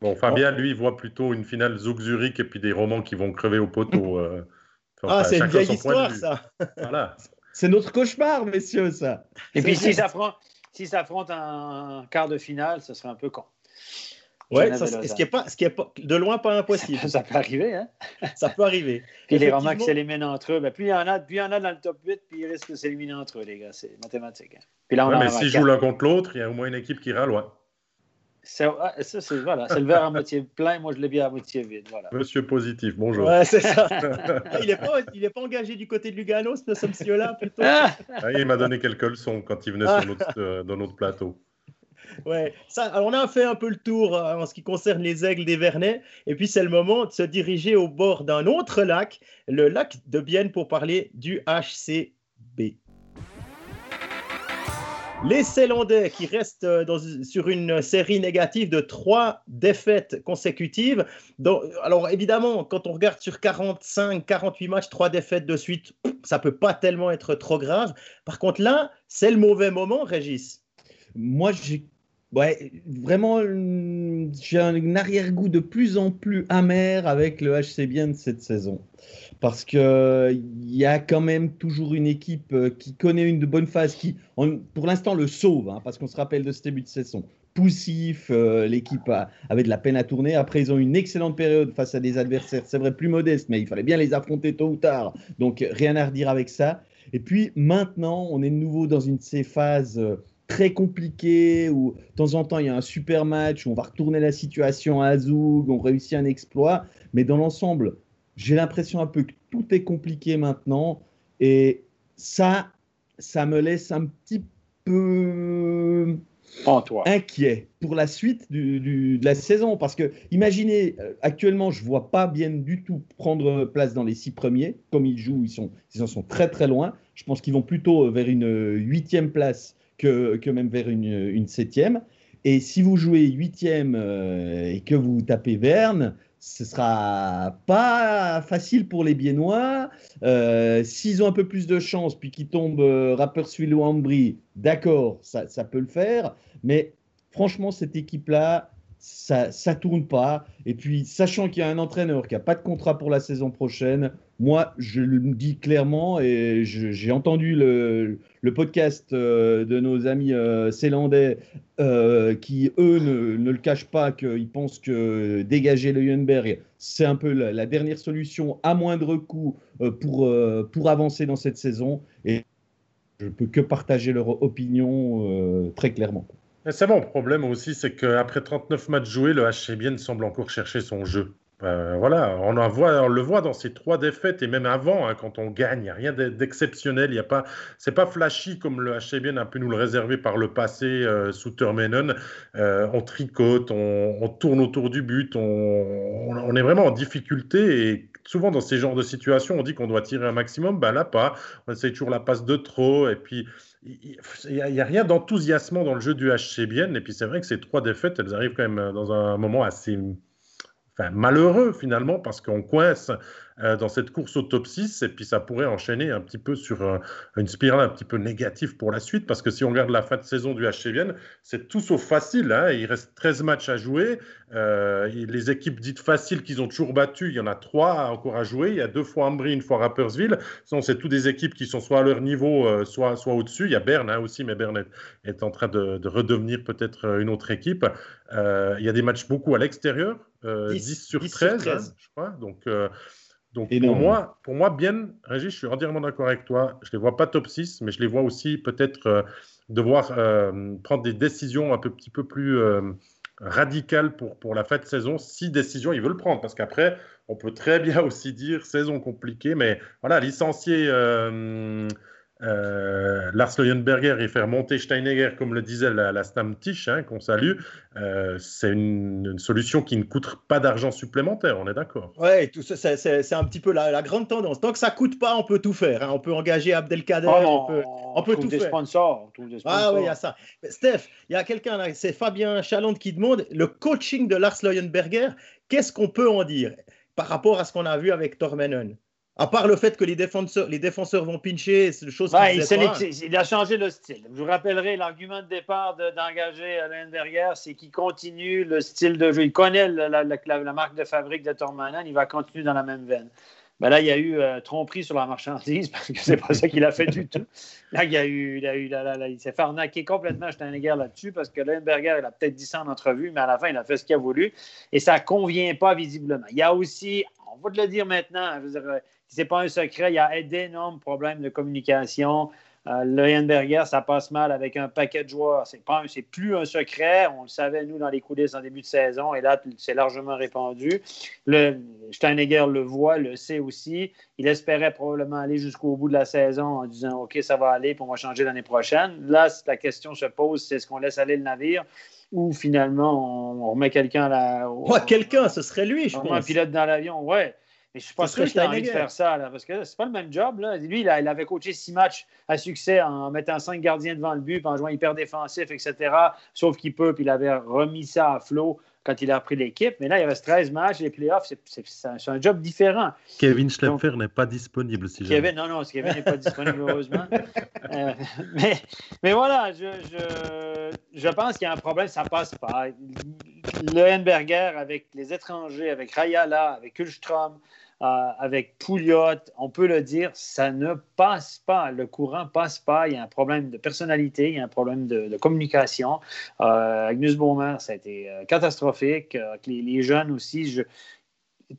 Bon, Fabien, lui, voit plutôt une finale Zug-Zurich et puis des romans qui vont crever au poteau. ah, c'est une vieille histoire, ça. voilà. C'est notre cauchemar, messieurs, ça. Et puis, si ça prend s'ils s'affrontent en quart de finale, ce serait un peu con. Ouais, ce qui est pas, ce qui est pas, de loin pas impossible. Ça, peut arriver, hein? ça peut arriver. Puis les romans qui s'éliminent entre eux, ben, plus il y en a, plus il y en a dans le top 8, puis ils risquent de s'éliminer entre eux, les gars. C'est mathématique. Hein. Puis là, on mais s'ils jouent l'un contre l'autre, il y a au moins une équipe qui ira loin. Ça, c'est voilà, le verre à moitié plein, moi je l'ai bien à moitié vide. Voilà. Monsieur Positif, bonjour. Ouais, c'est ça. [LAUGHS] il n'est pas, il pas engagé du côté de Lugano, ce monsieur-là, plutôt. Ah, il m'a donné quelques leçons quand il venait sur notre, euh, dans notre plateau. Ouais, ça, alors on a fait un peu le tour euh, en ce qui concerne les aigles des Vernets, et puis c'est le moment de se diriger au bord d'un autre lac, le lac de Bienne, pour parler du HCB. Les Célandais qui restent euh, sur une série négative de trois défaites consécutives. alors évidemment, quand on regarde sur 45, 48 matchs, trois défaites de suite, ça peut pas tellement être trop grave. Par contre là, c'est le mauvais moment, Régis. Moi, j'ai Ouais, vraiment, j'ai un arrière-goût de plus en plus amer avec le HC Bien de cette saison parce qu'il il y a quand même toujours une équipe euh, qui connaît une de bonne phase, qui pour l'instant le sauve, hein, parce qu'on se rappelle de ce début de saison. Poussif, euh, l'équipe avait de la peine à tourner. Après, ils ont une excellente période face à des adversaires, c'est vrai, plus modestes, mais il fallait bien les affronter tôt ou tard. Donc, rien à redire avec ça. Et puis, maintenant, on est de nouveau dans une de ces phases euh, très compliquées où, de temps en temps, il y a un super match, où on va retourner la situation à Zoug, on réussit un exploit. Mais dans l'ensemble, j'ai l'impression un peu que tout est compliqué maintenant et ça, ça me laisse un petit peu inquiet pour la suite de la saison. Parce que, imaginez, euh, actuellement, je ne vois pas bien du tout prendre place dans les six premiers. Comme ils jouent, ils, sont, ils en sont très très loin. Je pense qu'ils vont plutôt vers une huitième place que, même vers une, septième. Et si vous jouez huitième euh, et que vous tapez Verne, ce sera pas facile pour les Biennois. Euh, s'ils ont un peu plus de chance, puis qu'ils tombent euh, Rapperswil ou Ambry, d'accord, ça, ça, peut le faire. Mais franchement, cette équipe-là, ça ne tourne pas. Et puis, sachant qu'il y a un entraîneur qui n'a pas de contrat pour la saison prochaine, moi, je le dis clairement, et j'ai entendu le, podcast euh, de nos amis euh, célandais euh, qui, eux, ne, le cachent pas, qu'ils pensent que dégager le Yunberg, c'est un peu la, dernière solution à moindre coût pour, pour avancer dans cette saison. Et je ne peux que partager leur opinion très clairement. C'est le problème aussi, c'est qu'après 39 matchs joués, le HCBN semble encore chercher son jeu. Euh, voilà, on, voit, on le voit dans ces trois défaites et même avant, hein, quand on gagne, il n'y a rien d'exceptionnel. Il y a pas, c'est pas flashy comme le HCBN a pu nous le réserver par le passé euh, sous Termenon. Euh, on tricote, on, tourne autour du but, on, est vraiment en difficulté et souvent dans ces genres de situations, on dit qu'on doit tirer un maximum. Ben là, pas. On essaye toujours la passe de trop et puis il n'y a, rien d'enthousiasmant dans le jeu du HCBN. Et puis c'est vrai que ces trois défaites, elles arrivent quand même dans un moment assez malheureux finalement parce qu'on coince dans cette course au top 6 et puis ça pourrait enchaîner un petit peu sur euh, une spirale un petit peu négative pour la suite parce que si on regarde la fin de saison du HC Vienne, c'est tout sauf facile. Hein. il reste 13 matchs à jouer. Euh, les équipes dites faciles qu'ils ont toujours battues, il y en a trois encore à jouer. Il y a deux fois Ambry, une fois Rappersville. Sinon, c'est toutes des équipes qui sont soit à leur niveau, soit, soit au-dessus. Il y a Berne hein, aussi, mais Berne est, en train de, redevenir peut-être une autre équipe. il y a des matchs beaucoup à l'extérieur, 10, sur 13, hein, je crois. Donc, donc pour moi, pour moi, bien, Régis, je suis entièrement d'accord avec toi. Je ne les vois pas top 6, mais je les vois aussi peut-être euh, devoir euh, prendre des décisions un peu, petit peu plus euh, radicales pour, pour la fin de saison, si décision ils veulent prendre. Parce qu'après, on peut très bien [LAUGHS] aussi dire saison compliquée, mais voilà, licencier euh, Lars Leuenberger et faire monter Steinegger, comme le disait la, la Stamtisch, hein, qu'on salue, euh, c'est une, solution qui ne coûte pas d'argent supplémentaire, on est d'accord. Oui, c'est un petit peu la, grande tendance. Tant que ça ne coûte pas, on peut tout faire. Hein. On peut engager Abdelkader, oh on peut, on peut tout des faire. Sponsors, des sponsors. Ah oui, il y a ça. Steph, il y a quelqu'un là, c'est Fabien Chalande qui demande le coaching de Lars Leuenberger, qu'est-ce qu'on peut en dire par rapport à ce qu'on a vu avec Tormenon à part le fait que les défenseurs, les défenseurs vont pincher, c'est une chose ouais, il, il, a changé le style. Je vous rappellerai l'argument de départ d'engager Alain Berger, c'est qu'il continue le style de jeu. Il connaît la, la, marque de fabrique de Tormanen, il va continuer dans la même veine. Ben là, il y a eu euh, tromperie sur la marchandise [LAUGHS] parce que c'est pas ça qu'il a fait du tout. Là, il y a eu, il, a eu, il s'est fait arnaquer complètement Steinegger là-dessus parce que Lindberger, il a peut-être dit ça en entrevue, mais à la fin, il a fait ce qu'il a voulu et ça ne convient pas visiblement. Il y a aussi, on va te le dire maintenant, je veux dire, ce n'est pas un secret, il y a d'énormes problèmes de communication. Euh, ça passe mal avec un paquet de joueurs. Ce n'est plus un secret. On le savait, nous, dans les coulisses en début de saison, et là, c'est largement répandu. Le, Steinegger le voit, le sait aussi. Il espérait probablement aller jusqu'au bout de la saison en disant OK, ça va aller, puis on va changer l'année prochaine. Là, la question se pose c'est est-ce qu'on laisse aller le navire ou finalement on, remet quelqu'un là. quelqu'un, ce serait lui, je pense. Un pilote dans l'avion, ouais. Mais je suis pas sûr qu'il a envie de faire ça, là, parce que c'est pas le même job. Là. Lui, il, avait coaché six matchs à succès en mettant cinq gardiens devant le but, en jouant hyper défensif, etc. Sauf qu'il peut, puis il avait remis ça à flot quand il a repris l'équipe. Mais là, il reste 13 matchs, les playoffs, c'est un, job différent. Kevin Schlepfer n'est pas disponible, si Kevin, Non, non, Kevin n'est pas disponible, heureusement. [LAUGHS] Euh, mais, mais, voilà, je, je, je pense qu'il y a un problème, ça ne passe pas. Le Henberger avec les étrangers, avec Rayala, avec Kulstrom, euh, avec Pouliot, on peut le dire, ça ne passe pas. Le courant passe pas. Il y a un problème de personnalité, il y a un problème de, communication. Euh, Agnus ça a été euh, catastrophique. les, les, jeunes aussi, je,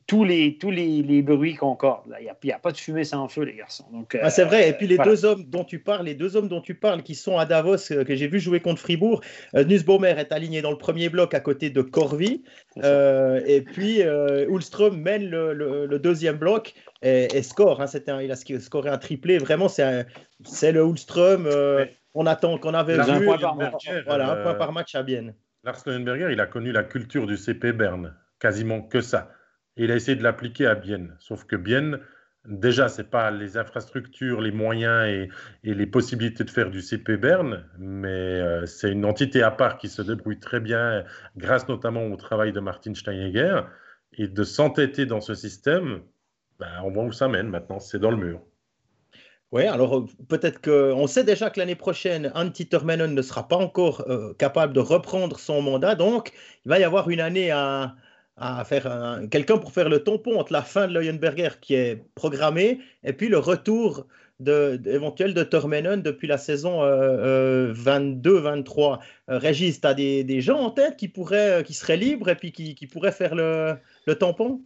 tous les, tous les, bruits concordent. Il n'y a, pas de fumée sans feu, les garçons. Ah, c'est vrai. Et puis les deux hommes dont tu parles, les deux hommes dont tu parles, qui sont à Davos, euh, que j'ai vu jouer contre Fribourg, euh, Nussbaumer est aligné dans le premier bloc à côté de Corvi. Euh, et puis euh, Ulström mène le, deuxième bloc et, score. Hein, un, il a scoré un triplé. Vraiment, c'est le Ulström on attend qu'on avait vu. Un point par match. Voilà, un point par match à Bienne. Lars Leuenberger, il a connu la culture du CP Berne. Quasiment que ça il a essayé de l'appliquer à Bienne. Sauf que Bienne, déjà, ce n'est pas les infrastructures, les moyens et, les possibilités de faire du CP Berne, mais euh, c'est une entité à part qui se débrouille très bien, grâce notamment au travail de Martin Steinegger. Et de s'entêter dans ce système, ben, on voit où ça mène maintenant, c'est dans le mur. Oui, alors peut-être qu'on sait déjà que l'année prochaine, Antti Termenen ne sera pas encore euh, capable de reprendre son mandat, donc il va y avoir une année à, à faire quelqu'un pour faire le tampon entre la fin de Leuenberger qui est programmée et puis le retour de, éventuel de Tormenen depuis la saison 22-23. Euh, euh, Régis, tu as des, gens en tête qui, pourraient, qui seraient libres et puis qui, qui pourraient faire le, le tampon?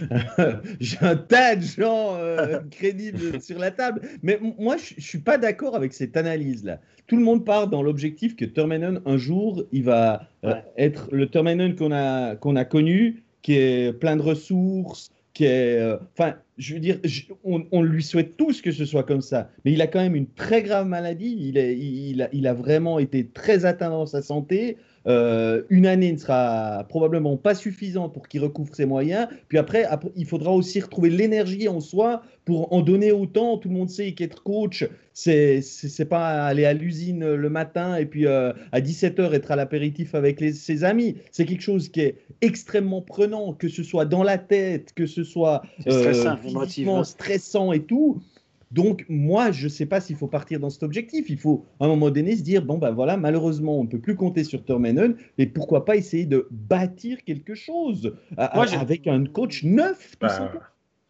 [LAUGHS] J'ai un tas de gens euh, [LAUGHS] crédibles sur la table, mais moi je ne suis pas d'accord avec cette analyse-là. Tout le monde part dans l'objectif que Termenen, un jour, il va euh, être le Termenen qu'on a, qu'on a connu, qui est plein de ressources, qui est. Euh, enfin, je veux dire, on, on, lui souhaite tous que ce soit comme ça, mais il a quand même une très grave maladie. Il, est, il, a, il a vraiment été très atteint dans sa santé. Euh, une année ne sera probablement pas suffisante pour qu'il recouvre ses moyens. Puis après, il faudra aussi retrouver l'énergie en soi pour en donner autant. Tout le monde sait qu'être coach, c'est c'est pas aller à l'usine le matin et puis euh, à 17h être à l'apéritif avec ses amis. C'est quelque chose qui est extrêmement prenant, que ce soit dans la tête, que ce soit euh, stressant et tout. Donc, moi, je ne sais pas s'il faut partir dans cet objectif. Il faut, à un moment donné, se dire bon, ben voilà, malheureusement, on ne peut plus compter sur Termenen, mais pourquoi pas essayer de bâtir quelque chose avec un coach neuf, tout bah,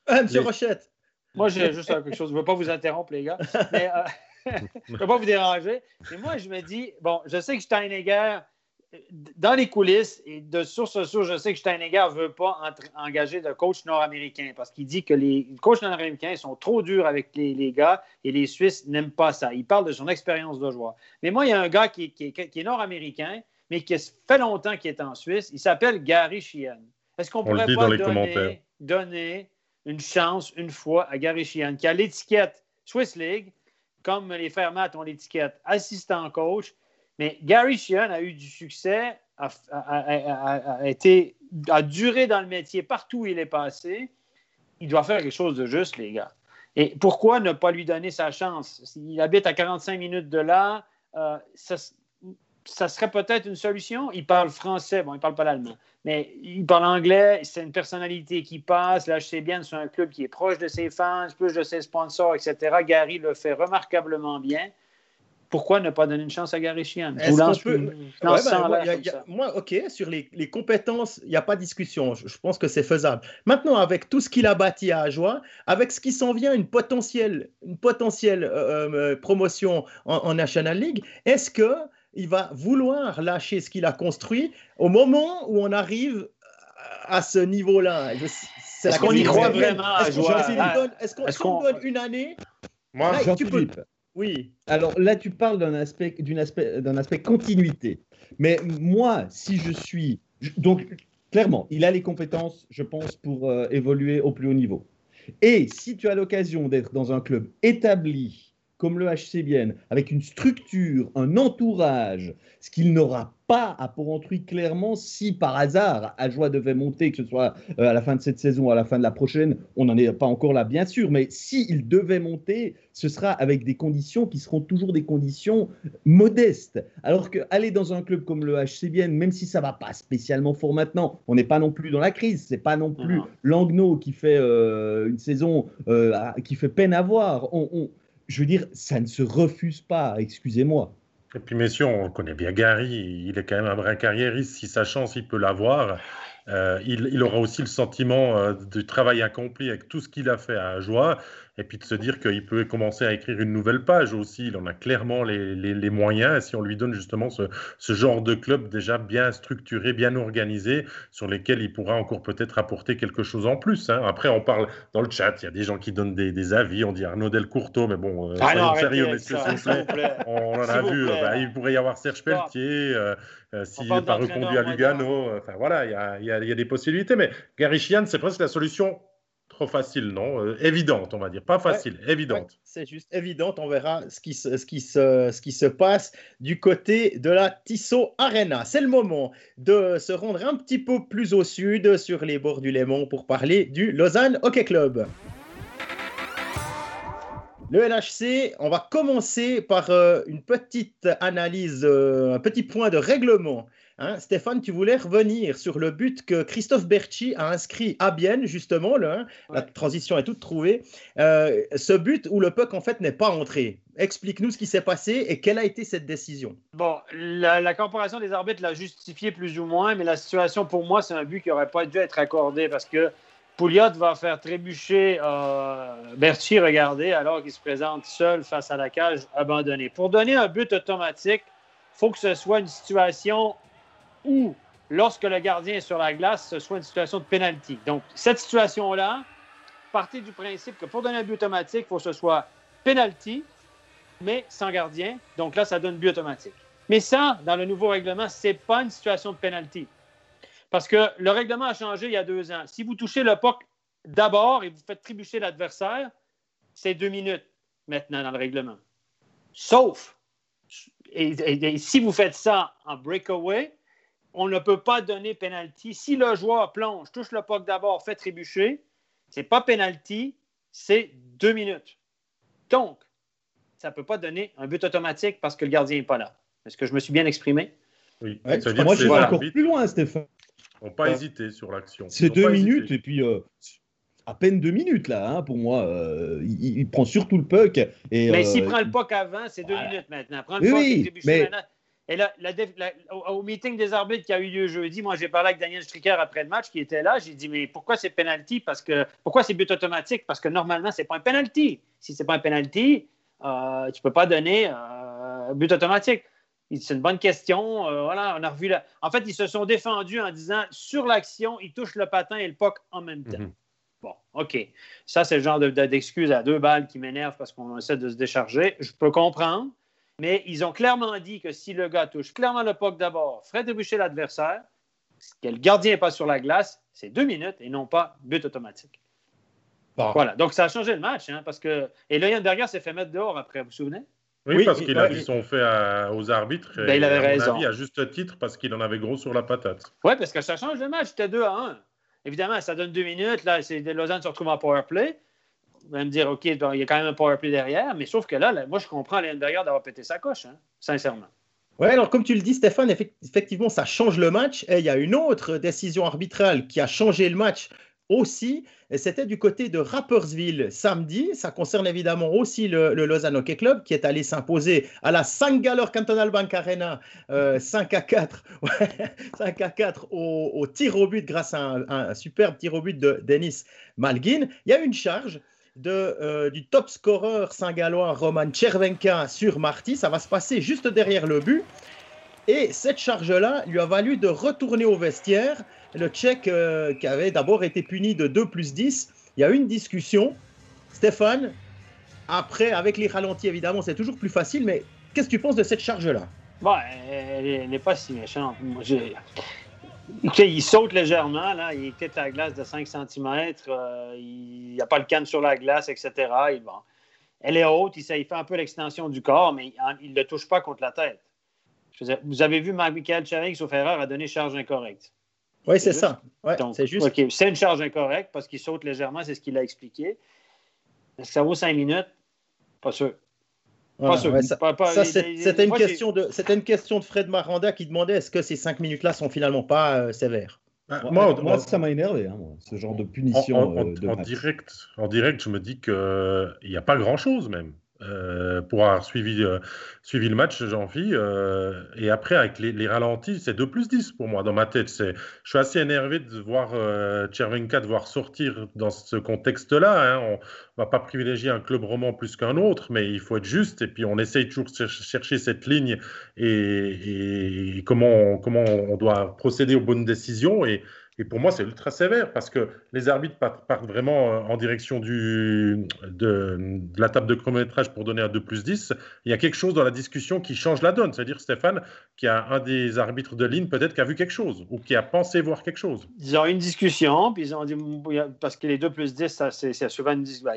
ah, monsieur Rochette. Moi, j'ai juste quelque chose. Je ne veux pas vous interrompre, les gars. Mais, euh, [LAUGHS] je ne veux pas vous déranger. Mais moi, je me dis bon, je sais que Steinegger dans les coulisses, et de source à source, je sais que Steinegger ne veut pas engager de coach nord-américain parce qu'il dit que les coachs nord-américains sont trop durs avec les, gars et les Suisses n'aiment pas ça. Il parle de son expérience de joueur. Mais moi, il y a un gars qui, est nord-américain, mais qui fait longtemps qu'il est en Suisse. Il s'appelle Gary Sheehan. Est-ce qu'on pourrait pas donner, une chance une fois à Gary Sheehan, qui a l'étiquette Swiss League, comme les frères Matt ont l'étiquette assistant coach. Mais Gary Sheehan a eu du succès, a, été, a duré dans le métier partout où il est passé. Il doit faire quelque chose de juste, les gars. Et pourquoi ne pas lui donner sa chance? Il habite à 45 minutes de là. Euh, ça, ça, serait peut-être une solution? Il parle français, bon, il ne parle pas l'allemand, mais il parle anglais. C'est une personnalité qui passe. Là, je sais bien, c'est un club qui est proche de ses fans, plus de ses sponsors, etc. Gary le fait remarquablement bien pourquoi ne pas donner une chance à Gary Sheehan? Moi, OK, sur les, compétences, il n'y a pas de discussion. Je, pense que c'est faisable. Maintenant, avec tout ce qu'il a bâti à Ajoie, avec ce qui s'en vient, une potentielle, une potentielle euh, euh, promotion en, National League, est-ce qu'il va vouloir lâcher ce qu'il a construit au moment où on arrive à ce niveau-là? Est-ce qu'on y croit vraiment à Est-ce qu'on donne une année? Moi, Jean-Philippe. Oui. Alors là, tu parles d'un aspect, d'un aspect, d'un aspect continuité. Mais moi, si je suis, donc clairement, il a les compétences, je pense, pour euh, évoluer au plus haut niveau. Et si tu as l'occasion d'être dans un club établi comme le HCBN, avec une structure, un entourage, ce qu'il n'aura pas à Porrentruy clairement si par hasard Ajoie devait monter, que ce soit euh, à la fin de cette saison ou à la fin de la prochaine, on n'en est pas encore là bien sûr, mais s'il devait monter, ce sera avec des conditions qui seront toujours des conditions modestes. Alors qu'aller dans un club comme le HCBN, même si ça va pas spécialement fort maintenant, on n'est pas non plus dans la crise, c'est pas non plus Langnau qui fait euh, une saison euh, qui fait peine à voir. on, je veux dire, ça ne se refuse pas, excusez-moi. Et puis, messieurs, on connaît bien Gary, il est quand même un vrai carriériste. Si sa chance, il peut l'avoir. Euh, il, aura aussi le sentiment euh, du travail accompli avec tout ce qu'il a fait à Joie et puis de se dire qu'il peut commencer à écrire une nouvelle page aussi. Il en a clairement les, les, moyens. Et si on lui donne justement ce, ce, genre de club déjà bien structuré, bien organisé, sur lesquels il pourra encore peut-être apporter quelque chose en plus. Hein. Après, on parle dans le chat, il y a des gens qui donnent des, des avis. On dit Arnaud Delcourteau, mais bon, euh, ah sérieux, messieurs, On en a vu, euh, bah, il pourrait y avoir Serge Pelletier. Euh, euh s'il n'est pas reconduit à Lugano, enfin voilà, il y a, y, a, y a, des possibilités. Mais Gary Chian, c'est presque la solution Trop facile, non euh, Évidente, on va dire. Pas facile, évidente. c'est juste évidente. On verra ce qui, se, ce, qui se, ce qui se passe du côté de la Tissot Arena. C'est le moment de se rendre un petit peu plus au sud, sur les bords du Léman, pour parler du Lausanne Hockey Club. Le LHC, on va commencer par euh, une petite analyse, euh, un petit point de règlement Hein, Stéphane, tu voulais revenir sur le but que Christophe Berchi a inscrit à Bienne, justement. Hein, la transition est toute trouvée. Euh, ce but où le puck, en fait, n'est pas entré. Explique-nous ce qui s'est passé et quelle a été cette décision. Bon, la, corporation des arbitres l'a justifié plus ou moins, mais la situation, pour moi, c'est un but qui n'aurait pas dû être accordé parce que Pouliot va faire trébucher euh, Berchi, regardez, alors qu'il se présente seul face à la cage abandonnée. Pour donner un but automatique, il faut que ce soit une situation ou lorsque le gardien est sur la glace, ce soit une situation de pénalty. Donc, cette situation-là, partez du principe que pour donner un but automatique, il faut que ce soit pénalty, mais sans gardien. Donc là, ça donne but automatique. Mais ça, dans le nouveau règlement, ce n'est pas une situation de pénalty. Parce que le règlement a changé il y a deux ans. Si vous touchez le puck d'abord et vous faites trébucher l'adversaire, c'est deux minutes maintenant dans le règlement. Sauf, et si vous faites ça en breakaway, on ne peut pas donner penalty. Si le joueur plonge, touche le puck d'abord, fait trébucher, c'est pas penalty, c'est deux minutes. Donc, ça ne peut pas donner un but automatique parce que le gardien n'est pas là. Est-ce que je me suis bien exprimé? Oui. moi, je vais encore plus loin, Stéphane. On pas hésiter sur l'action. C'est deux minutes et puis euh, à peine deux minutes là, hein, pour moi. Euh, il, prend surtout le puck. Et, mais s'il euh, prend le puck avant, c'est deux minutes maintenant. Prends le puck et mais... maintenant. Et là, au, meeting des arbitres qui a eu lieu jeudi, moi, j'ai parlé avec Daniel Stricker après le match qui était là. J'ai dit, mais pourquoi c'est penalty? Parce que, pourquoi c'est but automatique? Parce que normalement, c'est pas un penalty. Si c'est pas un penalty, euh, tu peux pas donner euh, but automatique. C'est une bonne question. Euh, voilà, on a revu la... En fait, ils se sont défendus en disant, sur l'action, ils touchent le patin et le puck en même temps. Mhm. Bon, OK. Ça, c'est le genre d'excuse à deux balles qui m'énerve parce qu'on essaie de se décharger. Je peux comprendre. Mais ils ont clairement dit que si le gars touche clairement le puck d'abord, ferait déboucher l'adversaire, que le gardien n'est pas sur la glace, c'est deux minutes et non pas but automatique. Voilà, donc ça a changé le match, hein, parce que. Et Berger s'est fait mettre dehors après, vous vous souvenez? Oui, parce qu'il a dit son fait aux arbitres. Ben, il avait à raison. Avis, à juste titre, parce qu'il en avait gros sur la patate. Oui, parce que ça change le match. C'était 2 à 1. Évidemment, ça donne deux minutes. Là, Lausanne se retrouve en power play. Vous allez me dire, OK, il y a quand même un power play derrière. Mais sauf que là, moi, je comprends Berger d'avoir pété sa coche, hein, sincèrement. Oui, alors comme tu le dis, Stéphane, effectivement, ça change le match. Et il y a une autre décision arbitrale qui a changé le match aussi, c'était du côté de Rappersville samedi. Ça concerne évidemment aussi le, Lausanne Hockey Club qui est allé s'imposer à la Sangaler Cantonal Bank Arena 5 euh, à 4, 5 [LAUGHS] à 4 au, tir au but grâce à un, superbe tir au but de Denis Malgin. Il y a une charge euh, du top scorer singalois Roman Chervenka sur Marty. Ça va se passer juste derrière le but. Et cette charge-là lui a valu de retourner au vestiaire. Le Tchèque, euh, qui avait d'abord été puni de 2 plus 10, il y a eu une discussion. Stéphane, après, avec les ralentis, évidemment, c'est toujours plus facile, mais qu'est-ce que tu penses de cette charge-là? Bon, Elle n'est pas si méchante. Il saute légèrement, là, il quitte la glace de 5 cm, euh, il n'y a pas le canne sur la glace, etc. bon, elle est haute, il, il fait un peu l'extension du corps, mais il ne le touche pas contre la tête vous avez vu Michael Charing, sauf erreur, a donné charge incorrecte. Oui, c'est ça. c'est juste. c'est une charge incorrecte parce qu'il saute légèrement, c'est ce qu'il a expliqué. Est-ce que ça vaut cinq minutes? Pas sûr. C'était, une question de, c'était une question de Fred Maranda qui demandait est-ce que ces cinq minutes-là sont finalement pas euh, sévères? Bah, moi, ça m'a énervé, hein, ce genre de punition. En, euh, direct, en direct, je me dis qu'il n'y a pas grand-chose même. Euh, pour avoir suivi, euh, suivi le match, jean philippe euh, et après, avec les, ralentis, c'est 2 plus 10 pour moi dans ma tête. Je suis assez énervé de voir euh, Chervenka devoir sortir dans ce contexte-là. Hein. On ne va pas privilégier un club roman plus qu'un autre, mais il faut être juste. Et puis, on essaye toujours de chercher cette ligne et, comment, comment on doit procéder aux bonnes décisions. Et, et pour moi, c'est ultra sévère parce que les arbitres partent, vraiment euh, en direction de, la table de chronométrage pour donner un 2 plus 10. Il y a quelque chose dans la discussion qui change la donne. C'est-à-dire, Stéphane, qu'il y a un des arbitres de ligne peut-être qui a vu quelque chose ou qui a pensé voir quelque chose. Ils ont eu une discussion, puis ils ont dit, parce que les 2 plus 10, c'est souvent une discussion.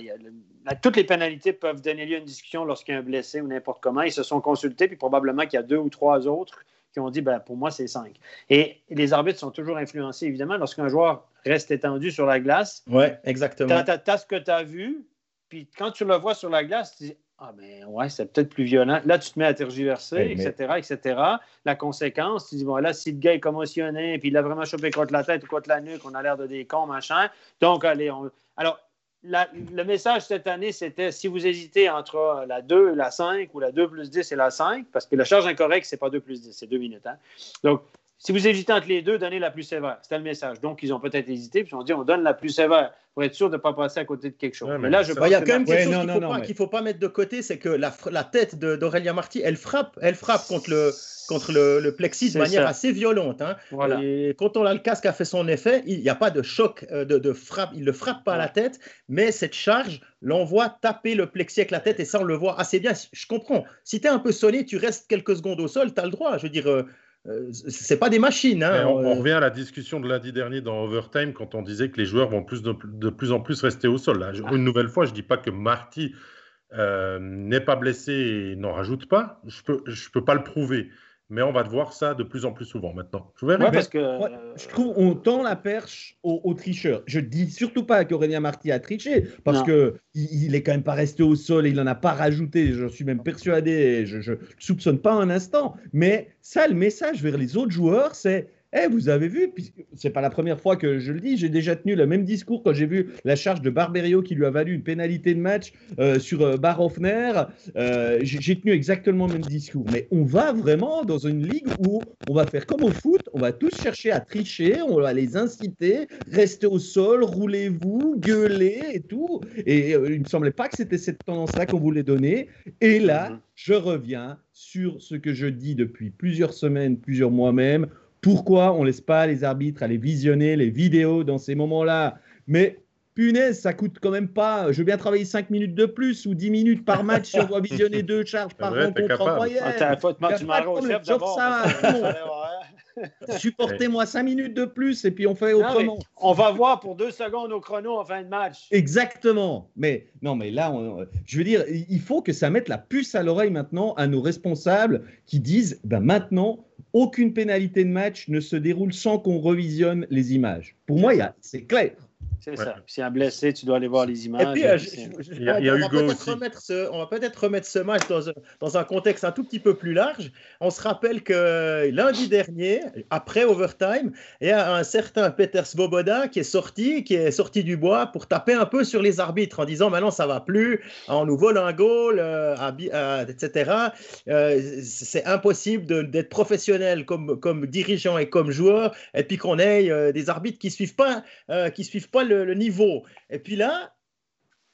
Ben, toutes les pénalités peuvent donner lieu à une discussion lorsqu'il y a un blessé ou n'importe comment. Ils se sont consultés, puis probablement qu'il y a deux ou trois autres qui ont dit ben, pour moi, c'est 5. Et les arbitres sont toujours influencés, évidemment, lorsqu'un joueur reste étendu sur la glace. Oui, exactement. Tu as, ce que tu as vu, puis quand tu le vois sur la glace, tu dis ah, ben ouais, c'est peut-être plus violent. Là, tu te mets à tergiverser, etc., etc. La conséquence, tu dis, bon, là, si le gars est commotionné, puis il a vraiment chopé contre la tête ou contre la nuque, on a l'air de des cons, machin. Donc, allez, on... Alors, le message cette année, c'était si vous hésitez entre la 2 et la 5 ou la 2 plus 10 et la 5, parce que la charge incorrecte, ce n'est pas 2 plus 10, c'est 2 minutes. Hein. Donc, si vous hésitez entre les deux, donnez la plus sévère. C'était le message. Donc, ils ont peut-être hésité, puis ils ont dit on donne la plus sévère pour être sûr de ne pas passer à côté de quelque chose. mais, là, je Il y a quand même quelque chose qu'il ne faut, pas mettre de côté c'est que la, la tête d'Aurélia Marty, elle frappe, elle frappe contre le, contre le, plexi de manière assez violente. Hein. Et quand on a le casque a fait son effet, il n'y a pas de choc euh, de, frappe, il ne le frappe pas à la tête, mais cette charge l'envoie taper le plexi avec la tête et ça on le voit assez bien. Je comprends. Si tu es un peu sonné, tu restes quelques secondes au sol, tu as le droit. Je veux dire. Euh, euh, c'est pas des machines. Hein. On, revient à la discussion de lundi dernier dans Overtime quand on disait que les joueurs vont plus de, plus en plus rester au sol. Une nouvelle fois, je dis pas que Marty n'est pas blessé et n'en rajoute pas. Je peux, je peux pas le prouver mais on va voir ça de plus en plus souvent maintenant. Je, parce que, je trouve on tend la perche aux, tricheurs. Je dis surtout pas qu'Aurélien Marty a triché, parce qu'il il, est quand même pas resté au sol et il en a pas rajouté. Je suis même persuadé, je, ne soupçonne pas un instant. Mais ça, le message vers les autres joueurs, c'est eh, vous avez vu, c'est pas la première fois que je le dis, j'ai déjà tenu le même discours quand j'ai vu la charge de Barberio qui lui a valu une pénalité de match euh, sur euh, Barhoffner. Euh, j'ai tenu exactement le même discours. Mais on va vraiment dans une ligue où on va faire comme au foot, on va tous chercher à tricher, on va les inciter, rester au sol, roulez-vous, gueuler et tout. Et il me semblait pas que c'était cette tendance-là qu'on voulait donner. Et là, mhm. je reviens sur ce que je dis depuis plusieurs semaines, plusieurs mois même pourquoi on ne laisse pas les arbitres aller visionner les vidéos dans ces moments-là Mais punaise, ça coûte quand même pas. Je veux bien travailler 5 minutes de plus ou 10 minutes par match si on doit visionner deux charges par rencontre en moyenne. Ah, tu m'as au chef d'abord. [LAUGHS] Supportez-moi cinq minutes de plus et puis on fait autrement. on va voir pour deux secondes au chrono en fin de match. Exactement. Mais non, mais là, je veux dire, il faut que ça mette la puce à l'oreille maintenant à nos responsables qui disent ben maintenant, aucune pénalité de match ne se déroule sans qu'on revisionne les images. Pour moi, c'est clair. C'est ça. Si un blessé, tu dois aller voir les images. Et puis, il y a, on, va peut-être remettre ce, on va peut-être remettre ce match dans un, dans un, contexte un tout petit peu plus large. On se rappelle que lundi dernier, après overtime, il y a un certain Peter Svoboda qui est sorti, qui est sorti du bois pour taper un peu sur les arbitres en disant maintenant ça va plus, on nous vole un goal, euh, euh, etc. Euh, c'est impossible d'être professionnel comme, comme dirigeant et comme joueur et puis qu'on ait des arbitres qui suivent pas, qui suivent pas le, niveau. Et puis là,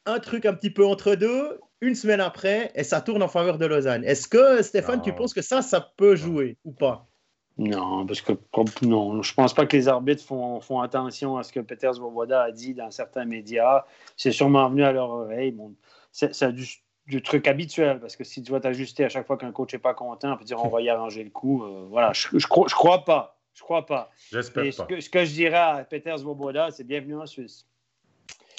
un truc un petit peu entre deux, une semaine après, et ça tourne en faveur de Lausanne. Est-ce que, Stéphane, tu penses que ça, ça peut jouer ou pas? Non, parce que non, je pense pas que les arbitres font, font attention à ce que Peter Svoboda a dit dans certains médias. C'est sûrement venu à leur oreille. Bon, c'est du, truc habituel, parce que si tu dois t'ajuster à chaque fois qu'un coach n'est pas content, on peut dire on va y arranger le coup. Euh, voilà, je, je, crois, je crois pas. Je crois pas. J'espère pas. Ce que, ce que, je dirais à Peter Svoboda, c'est bienvenue en Suisse.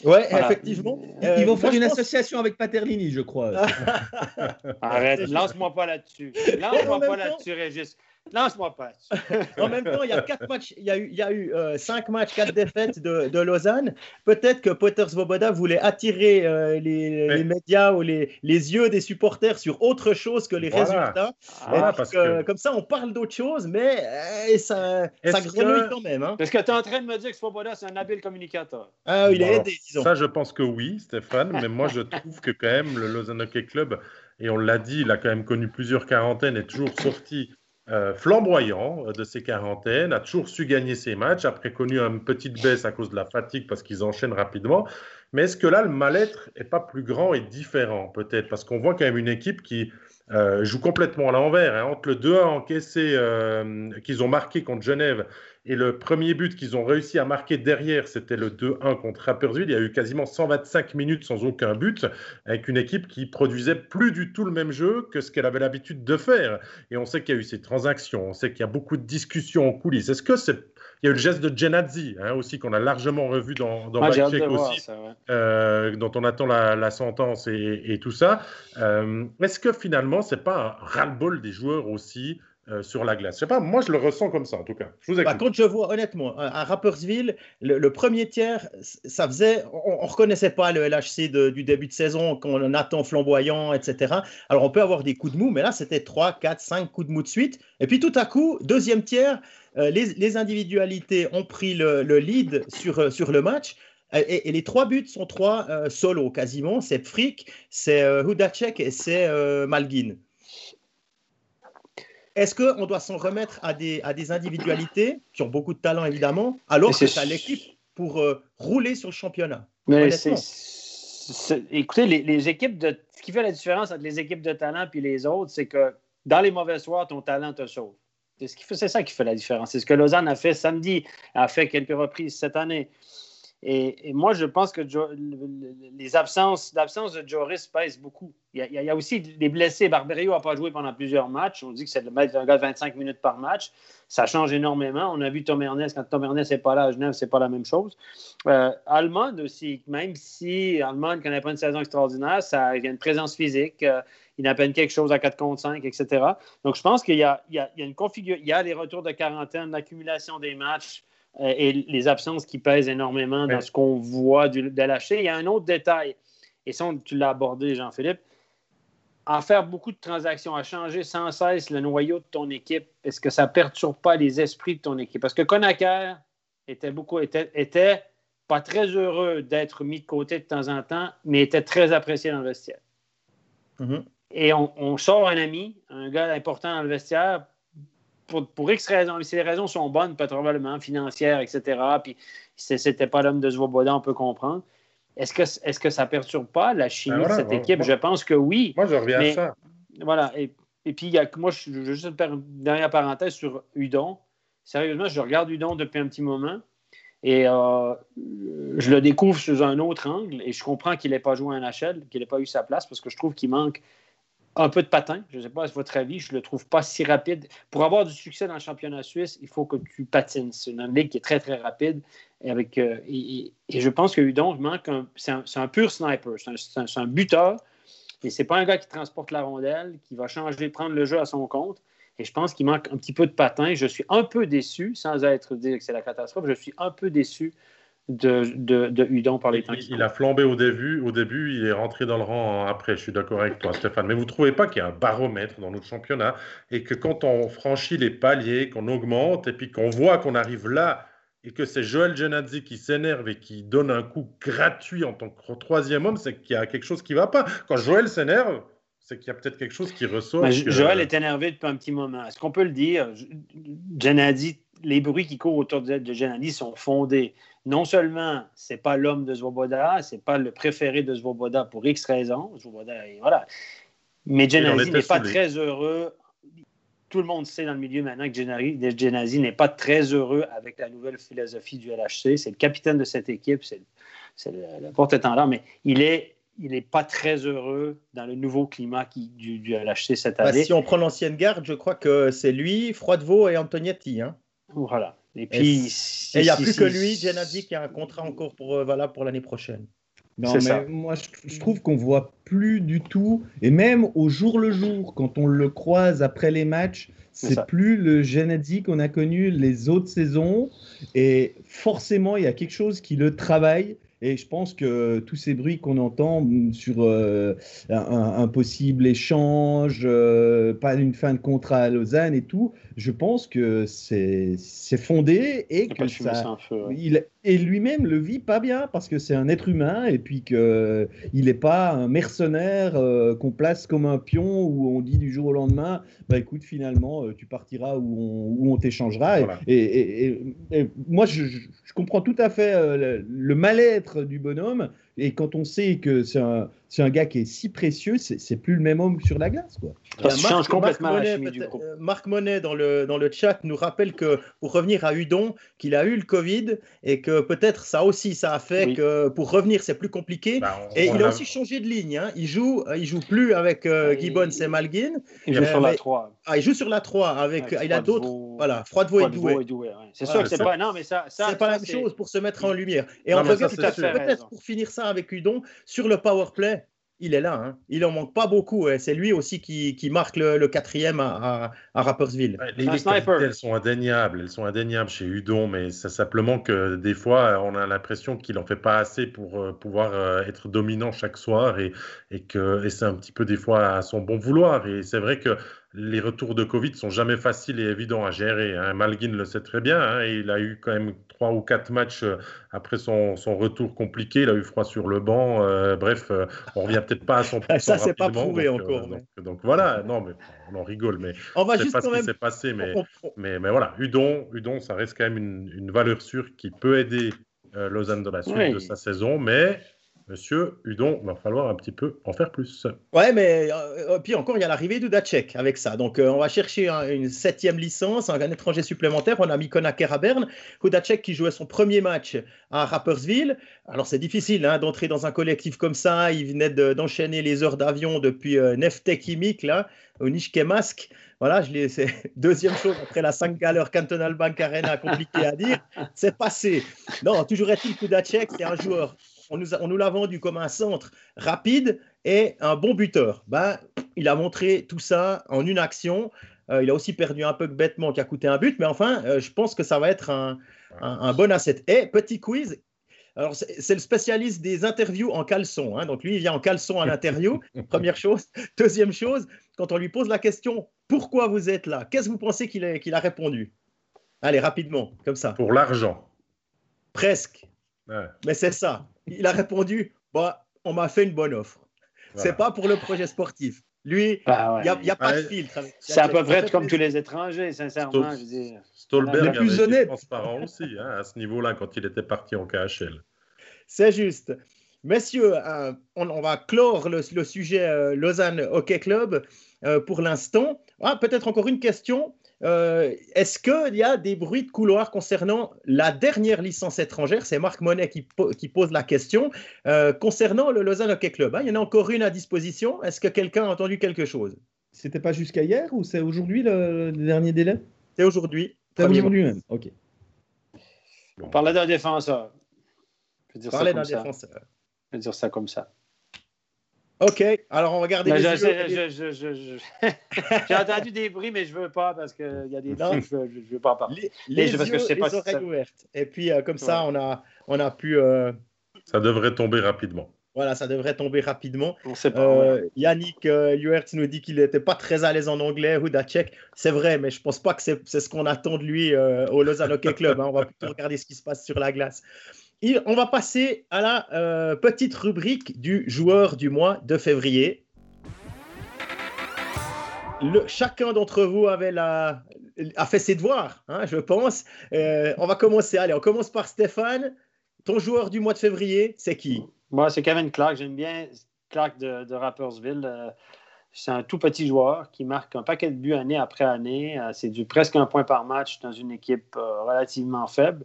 Oui, effectivement. Euh, Ils vont faire une association avec Paterlini, je crois. [LAUGHS] Arrête, lance-moi pas là-dessus. Lance-moi pas là-dessus, Régis. Lance-moi pas. [LAUGHS] en même temps, il y a quatre matchs, il y a eu, il y a eu euh, cinq matchs, quatre défaites de, de Lausanne. Peut-être que Potter Svoboda voulait attirer euh, les, les, médias ou les, les, yeux des supporters sur autre chose que les résultats. Ah, parce que, Comme ça, on parle d'autre chose, mais euh, ça, ça grenouille quand même. Hein. Parce que tu es en train de me dire que Svoboda, c'est un habile communicateur? Ah, il est aidé, disons. Ça, je pense que oui, Stéphane, mais moi, je trouve que quand même, le Lausanne Hockey Club, et on l'a dit, il a quand même connu plusieurs quarantaines et toujours sorti euh, flamboyant euh, de ses quarantaines, a toujours su gagner ses matchs, après connu une petite baisse à cause de la fatigue parce qu'ils enchaînent rapidement. Mais est-ce que là, le mal-être n'est pas plus grand et différent peut-être? Parce qu'on voit quand même une équipe qui euh, joue complètement à l'envers. Hein. Entre le 2-1 encaissé qu'ils ont marqué contre Genève et le premier but qu'ils ont réussi à marquer derrière, c'était le 2-1 contre Rapperswil. Il y a eu quasiment 125 minutes sans aucun but, avec une équipe qui produisait plus du tout le même jeu que ce qu'elle avait l'habitude de faire. Et on sait qu'il y a eu ces transactions, on sait qu'il y a beaucoup de discussions en coulisses. Est-ce que c'est il y a eu le geste de Genadzi hein, aussi qu'on a largement revu dans, dans ah, aussi, euh, dont on attend la, sentence et, tout ça. Euh, est-ce que finalement c'est pas un ras-le-bol des joueurs aussi euh, sur la glace? Je sais pas, moi je le ressens comme ça en tout cas. Je vous Par contre, je vois honnêtement, à Rappersville, le, premier tiers, ça faisait, on, ne reconnaissait pas le LHC du début de saison qu'on attend flamboyant, etc. Alors on peut avoir des coups de mou, mais là c'était 3, 4, 5 coups de mou de suite. Et puis tout à coup, deuxième tiers, euh, les, individualités ont pris le, lead sur, euh, sur le match. Et, les trois buts sont trois solos quasiment. C'est Frick, c'est Hudacek et c'est Malguin. Est-ce qu'on doit s'en remettre à des, à des individualités qui ont beaucoup de talent, évidemment, alors que c'est l'équipe pour euh, rouler sur le championnat? Mais Écoutez, les, équipes de. Ce qui fait la différence entre les équipes de talent et les autres, c'est que dans les mauvais soirs, ton talent te sauve. C'est ça qui fait la différence. C'est ce que Lausanne a fait samedi, a fait quelques reprises cette année. Et, moi, je pense que les absences, l'absence de Joris pèse beaucoup. Il y, a, aussi des blessés. Barberio n'a pas joué pendant plusieurs matchs. On dit que c'est d'un gars de 25 minutes par match. Ça change énormément. On a vu Tom Ernest. Quand Tom Ernest n'est pas là à Genève, c'est pas la même chose. Euh, aussi, même si Allemande ne connaît pas une saison extraordinaire, ça, il y a une présence physique. Euh, il a peine quelque chose à 4 contre 5, etc. Donc, je pense qu'il y, a, une configuration. Il y a les retours de quarantaine, l'accumulation des matchs. Euh, et les absences qui pèsent énormément dans ce qu'on voit de lâcher. Il y a un autre détail, et ça, tu l'as abordé, Jean-Philippe. En faire beaucoup de transactions, à changer sans cesse le noyau de ton équipe, est-ce que ça ne perturbe pas les esprits de ton équipe? Parce que Conacher était, beaucoup, était, était pas très heureux d'être mis de côté de temps en temps, mais était très apprécié dans le vestiaire. Mm-hmm. Et on, on, sort un ami, un gars important dans le vestiaire, pour, X raisons, si les raisons sont bonnes, probablement financières, etc., puis c'était pas l'homme de Svoboda, on peut comprendre. Est-ce que, est que ça perturbe pas la chimie ben de cette équipe? je pense que oui. Moi, je reviens à ça. Voilà. Et, puis, y a, moi, je, je veux juste une dernière parenthèse sur Udon. Sérieusement, je regarde Udon depuis un petit moment et euh, je le découvre sous un autre angle et je comprends qu'il n'ait pas joué en NHL, qu'il n'ait pas eu sa place parce que je trouve qu'il manque un peu de patin. Je ne sais pas, c'est votre avis, je ne le trouve pas si rapide. Pour avoir du succès dans le championnat suisse, il faut que tu patines. C'est une ligue qui est très, très rapide. Et, euh, je pense que Udon manque un. C'est un, pur sniper. C'est un, buteur. Et ce n'est pas un gars qui transporte la rondelle, qui va changer, prendre le jeu à son compte. Et je pense qu'il manque un petit peu de patin. Je suis un peu déçu, sans être dire que c'est la catastrophe, je suis un peu déçu de, de, de Udon par les temps. Il, il a flambé au début, au début, il est rentré dans le rang après. Je suis d'accord avec toi, Stéphane. Mais vous ne trouvez pas qu'il y a un baromètre dans notre championnat et que quand on franchit les paliers, qu'on augmente et puis qu'on voit qu'on arrive là et que c'est Joël Genadzi qui s'énerve et qui donne un coup gratuit en tant que troisième homme, c'est qu'il y a quelque chose qui ne va pas. Quand Joël s'énerve, c'est qu'il y a peut-être quelque chose qui ressort. Joël est énervé depuis un petit moment. Est-ce qu'on peut le dire? Genadzi, les bruits qui courent autour de Genadzi sont fondés non seulement c'est pas l'homme de Svoboda, c'est pas le préféré de Svoboda pour X raisons, voilà. Mais Genazi n'est pas très heureux. Tout le monde sait dans le milieu maintenant que Genazi n'est pas très heureux avec la nouvelle philosophie du LHC. C'est le capitaine de cette équipe, c'est le, porte-étendard, mais il est il n'est pas très heureux dans le nouveau climat qui, du, LHC cette bah, année. si on prend l'ancienne garde, je crois que c'est lui, Froidevaux et Antognetti. Hein. Voilà. Et puis, il n'y a plus que lui, Genadi, qui a un contrat encore pour, euh, valable pour l'année prochaine. Non, mais ça. moi, je, trouve qu'on voit plus du tout, et même au jour le jour, quand on le croise après les matchs, c'est plus le Genadi qu'on a connu les autres saisons. Et forcément, il y a quelque chose qui le travaille et je pense que tous ces bruits qu'on entend sur euh, un, possible échange, euh, pas une fin de contrat à Lausanne et tout, je pense que c'est fondé et que ça, il, et lui-même le vit pas bien parce que c'est un être humain et puis qu'il n'est pas un mercenaire euh, qu'on place comme un pion où on dit du jour au lendemain, bah écoute, finalement, tu partiras où on, on t'échangera. Et, moi, je, je, comprends tout à fait le mal-être du bonhomme. Et quand on sait que c'est un, un, gars qui est si précieux, c'est plus le même homme sur la glace. Quoi. Ça change complètement Marc Monet, euh, Marc Monet dans le, dans le chat nous rappelle que pour revenir à Udon, qu'il a eu le Covid et que peut-être ça aussi, ça a fait que pour revenir, c'est plus compliqué. Bah, et il a aussi changé de ligne. Hein. Il joue il joue plus avec euh, Gibbons et Malguin. Il joue sur la 3. Ah, il joue sur la 3 avec, il a d'autres. Voilà, Froidevaux et Doué. C'est sûr que c'est pas. Non, mais ça, ça c'est pas la même chose pour se mettre en lumière. Et en peut-être pour finir ça avec Udon sur le power play il est là. Hein. Il en manque pas beaucoup. C'est lui aussi qui, marque le, quatrième à, à, Rappersville. les, elles sont indéniables. Elles sont indéniables chez Udon, mais c'est simplement que des fois, on a l'impression qu'il en fait pas assez pour euh, pouvoir euh, être dominant chaque soir et, et que et c'est un petit peu des fois à son bon vouloir. Et c'est vrai que les retours de Covid sont jamais faciles et évidents à gérer. Hein. Malguin le sait très bien. Hein. il a eu quand même trois ou quatre matchs euh, après son, retour compliqué. Il a eu froid sur le banc. Euh, bref, euh, on revient peut-être pas à son Ça, c'est pas prouvé encore. donc, voilà, non, mais on en rigole. Mais on va juste pas ce qui s'est passé. Mais, mais, mais, voilà, Udon, Udon, ça reste quand même une, valeur sûre qui peut aider Lausanne dans la suite de sa saison. Mais Monsieur Hudon, va falloir un petit peu en faire plus. Ouais, mais euh, puis encore, il y a l'arrivée d'Udacek avec ça. Donc, euh, on va chercher une septième licence, un, étranger supplémentaire. On a mis Konaker à. Udacek qui jouait son premier match à Rapperswil. Alors, c'est difficile hein, d'entrer dans un collectif comme ça. Il venait d'enchaîner les heures d'avion depuis euh, Neftek Chimique, là, au Nishkemask. Voilà, je c'est [LAUGHS] deuxième chose après la 5 galères Cantonal Bank Arena, compliqué à dire. C'est passé. Non, toujours est-il qu'Udacek, c'est un joueur on nous, l'a vendu comme un centre rapide et un bon buteur. Ben, il a montré tout ça en une action. Euh, il a aussi perdu un peu bêtement qui a coûté un but, mais enfin, euh, je pense que ça va être un, bon asset. Et petit quiz. Alors, c'est le spécialiste des interviews en caleçon. Hein. donc, lui, il vient en caleçon à l'interview. [LAUGHS] Première chose. Deuxième chose, quand on lui pose la question pourquoi vous êtes là? Qu'est-ce que vous pensez qu'il a, répondu? Allez, rapidement, comme ça. Pour l'argent. Presque. Mais c'est ça il a répondu bah, on m'a fait une bonne offre. C'est pas pour le projet sportif. Lui, bah il n'y a, pas de filtre. C'est à peu près comme tous les étrangers, sincèrement. Stolberg avait plus honnête. transparent aussi, hein, à ce niveau-là, quand il était parti en KHL. C'est juste. Messieurs, euh, on, va clore le, sujet euh, Lausanne Hockey Club euh, pour l'instant. Ah, peut-être encore une question. Euh, est-ce qu'il y a des bruits de couloir concernant la dernière licence étrangère? C'est Marc Monet qui, pose la question. Euh, concernant le Lausanne Hockey Club, hein, il y en a encore une à disposition. Est-ce que quelqu'un a entendu quelque chose? C'était pas jusqu'à hier ou c'est aujourd'hui le, dernier délai? C'est aujourd'hui. C'est aujourd'hui même, ok. On parlait d'un défenseur. Je dire d'un défenseur. Je vais dire ça comme ça. OK, alors on va garder les J'ai entendu des bruits, mais je ne veux pas parce qu'il y a des trucs, je ne veux, pas en parler. Les, les, parce que je sais pas les oreilles ouvertes. Et puis, euh, comme ça, on a, on a pu... Euh, ça devrait tomber rapidement. Voilà, ça devrait tomber rapidement. On sait pas, euh, Yannick euh, nous dit qu'il n'était pas très à l'aise en anglais, Hudacek. C'est vrai, mais je ne pense pas que c'est ce qu'on attend de lui au Lausanne Hockey Club. Hein. On va plutôt regarder ce qui se passe sur la glace on va passer à la euh, petite rubrique du joueur du mois de février. chacun d'entre vous avait la, a fait ses devoirs, hein, je pense. Euh, on va commencer. Allez, on commence par Stéphane. Ton joueur du mois de février, c'est qui? Moi, c'est Kevin Clark. J'aime bien Clark de, Rappersville. Euh, c'est un tout petit joueur qui marque un paquet de buts année après année. c'est du presque un point par match dans une équipe relativement faible.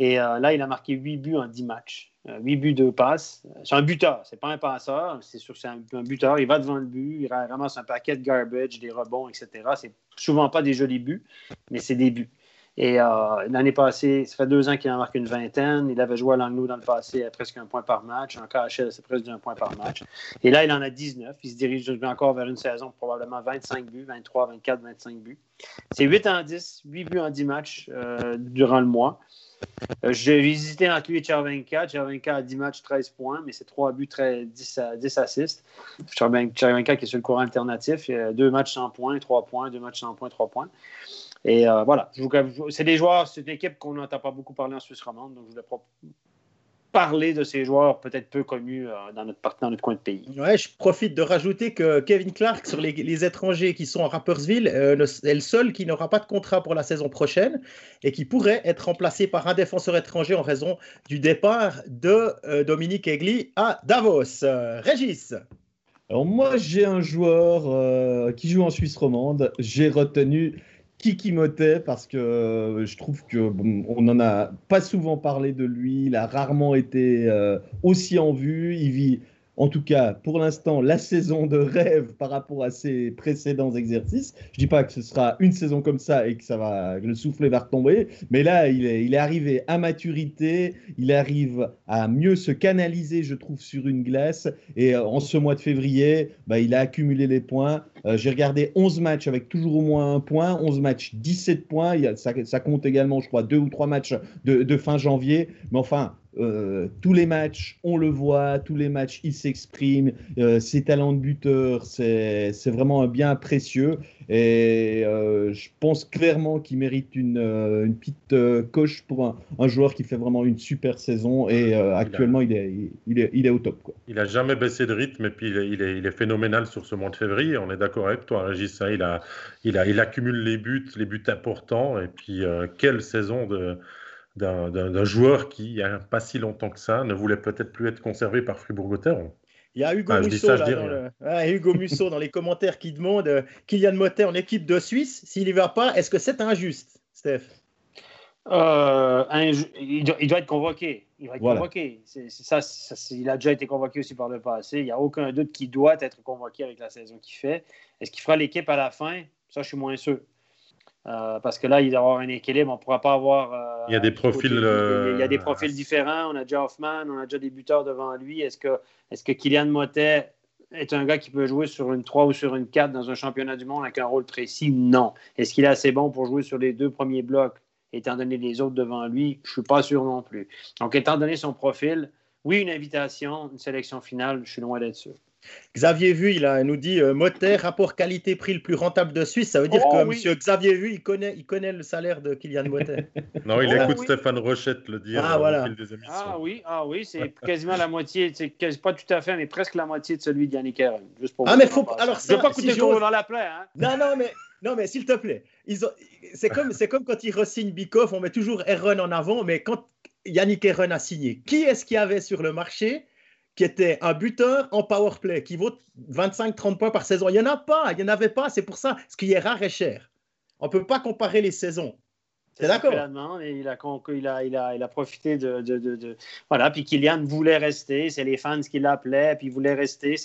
Et euh, là, il a marqué 8 buts en 10 matchs. 8 euh, buts, de passes. C'est un buteur, c'est pas un passeur, c'est sûr c'est un, buteur. Il va devant le but, il ramasse un paquet de garbage, des rebonds, etc. C'est souvent pas des jolis buts, mais c'est des buts. Et euh, l'année passée, ça fait deux ans qu'il a marqué une vingtaine. Il avait joué à Langnau dans le passé à presque un point par match. En KHL, c'est presque un point par match. Et là, il en a 19. Il se dirige encore vers une saison probablement 25 buts, 23, 24, 25 buts. C'est 8 en 10, 8 buts en 10 matchs durant le mois. Euh, j'ai visité entre lui et Chervenka. Chervenka a 10 matchs, 13 points, mais c'est 3 buts, 10, 10 assists. Chervenka qui est sur le courant alternatif, il a 2 matchs sans points, 3 points, 2 matchs sans points, 3 points. Et euh, voilà, c'est des joueurs, c'est une équipe qu'on n'entend pas beaucoup parler en Suisse romande, donc je voulais parler de ces joueurs peut-être peu connus euh, dans, notre, dans notre coin de pays. Ouais, je profite de rajouter que Kevin Clark, sur les, étrangers qui sont à Rappersville, euh, est le seul qui n'aura pas de contrat pour la saison prochaine et qui pourrait être remplacé par un défenseur étranger en raison du départ de euh, Dominique Egli à Davos. Régis alors moi j'ai un joueur qui joue en Suisse romande. J'ai retenu Kiki Motet parce que euh, je trouve que on n'en a pas souvent parlé de lui. Il a rarement été euh, aussi en vue. Il vit en tout cas pour l'instant, la saison de rêve par rapport à ses précédents exercices. Je dis pas que ce sera une saison comme ça et que ça va, le soufflet va retomber, mais là, il est, il est arrivé à maturité, il arrive à mieux se canaliser, je trouve, sur une glace. Et euh, en ce mois de février, bah, il a accumulé les points. Euh, j'ai regardé 11 matchs avec toujours au moins un point, 11 matchs, 17 points. Ça, compte également, je crois, deux ou trois matchs de, fin janvier. Mais enfin, euh, tous les matchs, on le voit, tous les matchs, il s'exprime. Euh, ses talents de buteur, c'est vraiment un bien précieux. Et euh, je pense clairement qu'il mérite une, une petite coche pour un, joueur qui fait vraiment une super saison. Et actuellement, il, est, il, est, il, est, au top. Quoi. Il n'a jamais baissé de rythme et puis il est, il est, il est phénoménal sur ce mois de février. On est d'accord avec toi, Régis. Hein. il, a, il, a, il accumule les buts, les buts importants. Et puis, quelle saison de d'un joueur qui, il n'y a pas si longtemps que ça, ne voulait peut-être plus être conservé par Fribourg-Gotteron. Il y a Hugo, Musso, dans Hugo Musso dans les commentaires qui demande euh, Kylian Motet en équipe de Suisse, s'il n'y va pas, est-ce que c'est injuste, Steph? Euh, il, doit, être convoqué. Il va être convoqué. ça, il a déjà été convoqué aussi par le passé. Il n'y a aucun doute qu'il doit être convoqué avec la saison qu'il fait. Est-ce qu'il fera l'équipe à la fin? Ça, je suis moins sûr. Euh, parce que là, il doit y avoir un équilibre. On ne pourra pas avoir. Euh, il y a des profils. Il y a des profils différents. On a déjà Hoffman, on a déjà des buteurs devant lui. Est-ce que, est que Kylian Motet est un gars qui peut jouer sur une 3 ou sur une 4 dans un championnat du monde avec un rôle précis? Non. Est-ce qu'il est assez bon pour jouer sur les deux premiers blocs, étant donné les autres devant lui? Je ne suis pas sûr non plus. Donc, étant donné son profil, oui, une invitation, une sélection finale, je suis loin d'être sûr. Xavier Vu, il, a, nous dit euh, rapport qualité-prix le plus rentable de Suisse. Ça veut dire oh que monsieur Xavier Vu, il connaît, il connaît le salaire de Kylian Motet. [LAUGHS] non, il oh écoute Stéphane Rochette le dire ah, voilà. Ah oui, ah, oui c'est quasiment la moitié, c'est pas tout à fait, mais presque la moitié de celui de Yannick Heron. Juste pour ah, mais faut, alors ça, Je veux pas coûter si dans la plaie. Hein. Non, non, mais, non, mais s'il te plaît, c'est comme, comme quand il re-signe Bikoff, on met toujours Heron en avant, mais quand Yannick Heron a signé, qui est-ce qu'il y avait sur le marché? Qui était un buteur en power play, qui vaut 25-30 points par saison. Il n'y en a pas, il n'y en avait pas, c'est pour ça. Ce qui est rare et cher. On ne peut pas comparer les saisons. C'est d'accord. Il a, il, a, il, a, il a profité de, de, de, Voilà, puis Kylian voulait rester. C'est les fans qui l'appelaient, puis il voulait rester.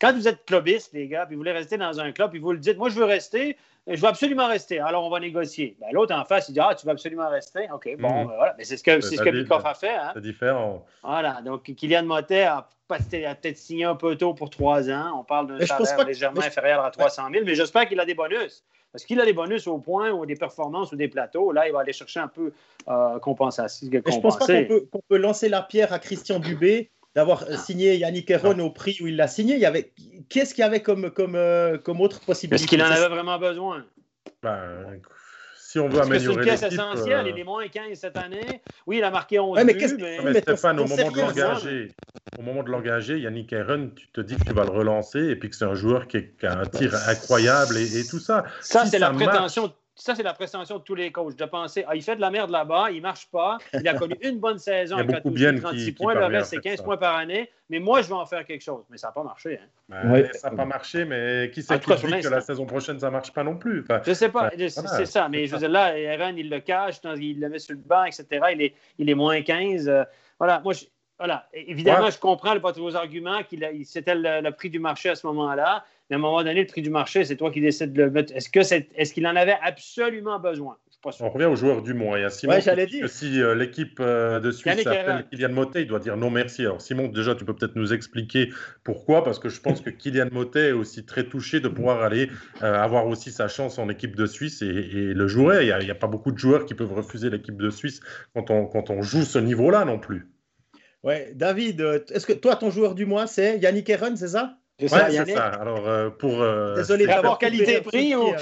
Quand vous êtes clubiste, les gars, puis vous voulez rester dans un club, puis vous le dites, moi, je veux rester, je veux absolument rester. Alors, on va négocier. Ben, L'autre en face, il dit Ah, tu veux absolument rester? OK, bon, mhm. ben, voilà. Mais c'est ce que, c'est ce que a fait. Hein? C'est différent. Voilà. Donc, Kylian Motet a, peut-être signé un peu tôt pour trois ans. On parle d'un salaire légèrement inférieur à 300 000, mais j'espère qu'il a des bonus. Parce qu'il a des bonus au point ou des performances ou des plateaux. Là, il va aller chercher un peu euh, compensation. Je ne pense pas qu'on peut, lancer la pierre à Christian Dubé d'avoir ah. signé Yannick Heron au prix où il l'a signé. Il y avait... Qu'est-ce qu'il y avait comme, comme, euh, comme autre possibilité? Est-ce qu'il en avait vraiment besoin? Ben, si on veut améliorer C'est une pièce essentielle. Il est moins 15 cette année? Oui, il a marqué 11 ouais, mais buts. Mais... mais Stéphane, au moment, de l'engager, au moment de l'engager, Yannick Heron, tu te dis que tu vas le relancer et puis que c'est un joueur qui, a un tir incroyable et, tout ça. Ça, c'est la prétention ça, c'est la prétention de tous les coachs, de penser ah, il fait de la merde là-bas, il ne marche pas, il a connu une bonne saison [LAUGHS] avec 36 points, le reste, c'est 15 points par année, mais moi, je vais en faire quelque chose. Mais ça n'a pas marché. Hein. Ben, ça n'a pas marché, mais qui sait qui dit que la saison prochaine, ça ne marche pas non plus Je ne sais pas, c'est ça, mais je veux dire, là, Aaron, il le cache, il le met sur le banc, etc. Il est, il est moins 15. Euh, voilà, moi, je, voilà. Évidemment, je comprends pas vos arguments, qu'il c'était le, prix du marché à ce moment-là. Mais à un moment donné, le prix du marché, c'est toi qui décides de le mettre. Est-ce, que est-ce qu'il en avait absolument besoin? On revient au joueur du mois. Il y a Simon que si euh, l'équipe euh, de Suisse appelle Kylian Motet, il doit dire non merci. Alors Simon, déjà, tu peux peut-être nous expliquer pourquoi, parce que je pense que Kylian Motet est aussi très touché de pouvoir aller euh, avoir aussi sa chance en équipe de Suisse et, le jouer. Il n'y a, pas beaucoup de joueurs qui peuvent refuser l'équipe de Suisse quand on, quand on joue ce niveau-là non plus. Ouais, David, est-ce que toi, ton joueur du mois, c'est Yannick Heron, c'est ça? C'est ça. Alors, euh, pour. Euh, Désolé, rapport qualité-prix ou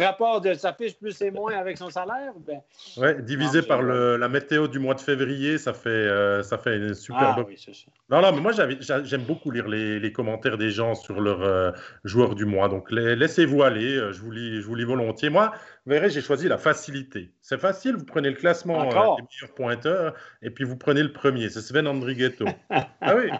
rapport de sa fiche plus et moins avec son salaire ben... Ouais, divisé par le, la météo du mois de février, ça fait, euh, ça fait une superbe. Ah, oui, ça. Non, non, mais moi, j'aime beaucoup lire les, les, commentaires des gens sur leur joueur du mois. Donc, laissez-vous aller. je, vous lis, je vous lis volontiers. Moi, vous verrez, j'ai choisi la facilité. C'est facile, vous prenez le classement des meilleurs pointeurs et puis vous prenez le premier. C'est Sven Andrighetto. [LAUGHS] ah oui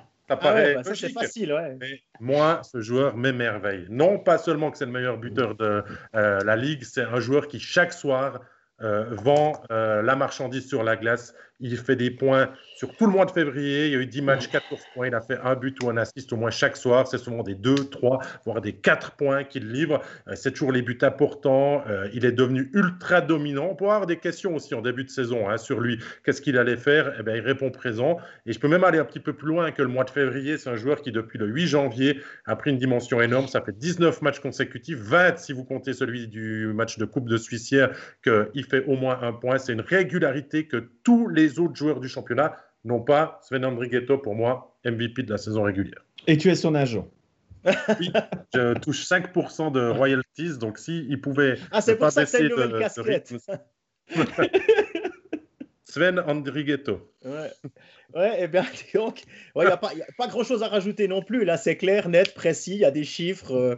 ça ah bah facile, ouais. moi, ce joueur m'émerveille. Non pas seulement que c'est le meilleur buteur de euh, la ligue, c'est un joueur qui chaque soir euh, vend euh, la marchandise sur la glace. Il fait des points sur tout le mois de février. Il y a eu 10 matchs, 14 points. Il a fait un but ou un assist au moins chaque soir. C'est souvent des 2, 3, voire des 4 points qu'il livre. Euh, c'est toujours les buts importants. il est devenu ultra dominant. On peut avoir des questions aussi en début de saison hein, sur lui. Qu'est-ce qu'il allait faire? Eh bien, Il répond présent. Et je peux même aller un petit peu plus loin que le mois de février. C'est un joueur qui, depuis le 8 janvier, a pris une dimension énorme. Ça fait 19 matchs consécutifs, 20 si vous comptez celui du match de Coupe de Suissière, qu'il fait au moins un point. C'est une régularité que tous les autres joueurs du championnat n'ont pas. Sven Andrighetto, pour moi, MVP de la saison régulière. Et tu es son agent oui, je touche 5% de royalties, donc si il pouvait ah, c'est pour ça que une nouvelle casquette. [LAUGHS] Sven Andrighetto. Ouais. ouais, et eh bien donc, il n'y a, pas, pas grand-chose à rajouter non plus. Là, c'est clair, net, précis, il y a des chiffres. Euh,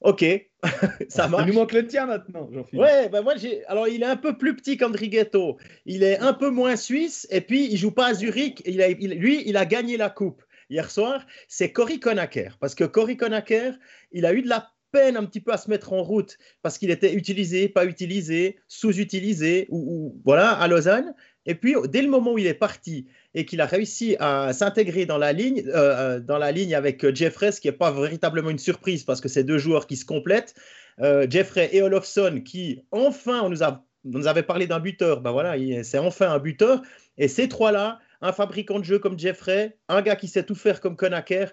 Ok, [LAUGHS] ça marche. Il nous manque le tien maintenant, Jean-Philippe. Ouais, ben moi j'ai. Alors il est un peu plus petit qu'Andrighetto. Il est un peu moins suisse et puis il joue pas à Zurich. Il a... Lui, il a gagné la coupe hier soir. C'est Cory Conacher parce que Cory Conacher, il a eu de la peine un petit peu à se mettre en route parce qu'il était utilisé, pas utilisé, sous-utilisé ou voilà à Lausanne. Et puis dès le moment où il est parti et qu'il a réussi à s'intégrer dans la ligne, euh, euh, dans la ligne avec Jeffrey, ce qui n'est pas véritablement une surprise parce que c'est deux joueurs qui se complètent. Euh, Jeffrey et Olofsson, qui enfin, on nous, a, nous avait parlé d'un buteur, ben voilà, c'est enfin un buteur. Et ces trois-là, un fabricant de jeu comme Jeffrey, un gars qui sait tout faire comme Konaker,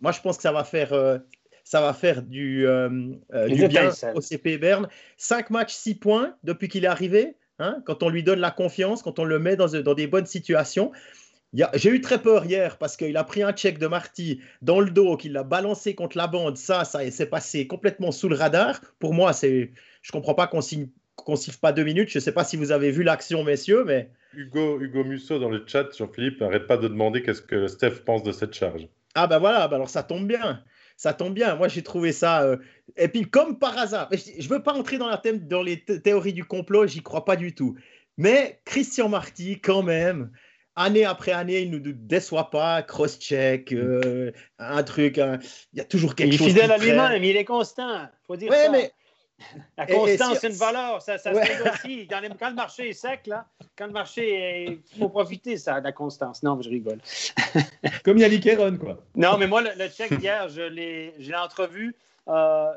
moi je pense que ça va faire, ça va faire du, du bien au CP Berne. Cinq matchs, six points depuis qu'il est arrivé. Hein, quand on lui donne la confiance, quand on le met dans, des bonnes situations. J'ai eu très peur hier parce qu'il a pris un check de Marty dans le dos, qu'il l'a balancé contre la bande. Ça, ça s'est passé complètement sous le radar. Pour moi, c'est, je comprends pas qu'on signe siffle pas deux minutes. Je ne sais pas si vous avez vu l'action, messieurs, mais. Hugo, Hugo Musso dans le chat sur Philippe n'arrête pas de demander qu'est-ce que Steph pense de cette charge. Ah ben voilà, ben alors ça tombe bien ça tombe bien. Moi, j'ai trouvé ça. Euh, et puis, comme par hasard, je ne veux pas entrer dans, la thème, dans les théories du complot, j'y crois pas du tout. Mais Christian Marty, quand même, année après année, il ne nous déçoit pas. Cross-check, euh, un truc. Il y a toujours quelque il chose. Il est fidèle à lui-même, il est constant. faut dire Ouais, ça. mais La constance, c'est une valeur. Ça, ça Ouais. se négocie. Quand, le- quand le marché est sec, là, quand le marché est. Il faut profiter, ça, de la constance. Non, mais je rigole. [LAUGHS] Comme Yannick Heron, quoi. Non, mais moi, le, le check [LAUGHS] d'hier, je l'ai entrevu. Euh,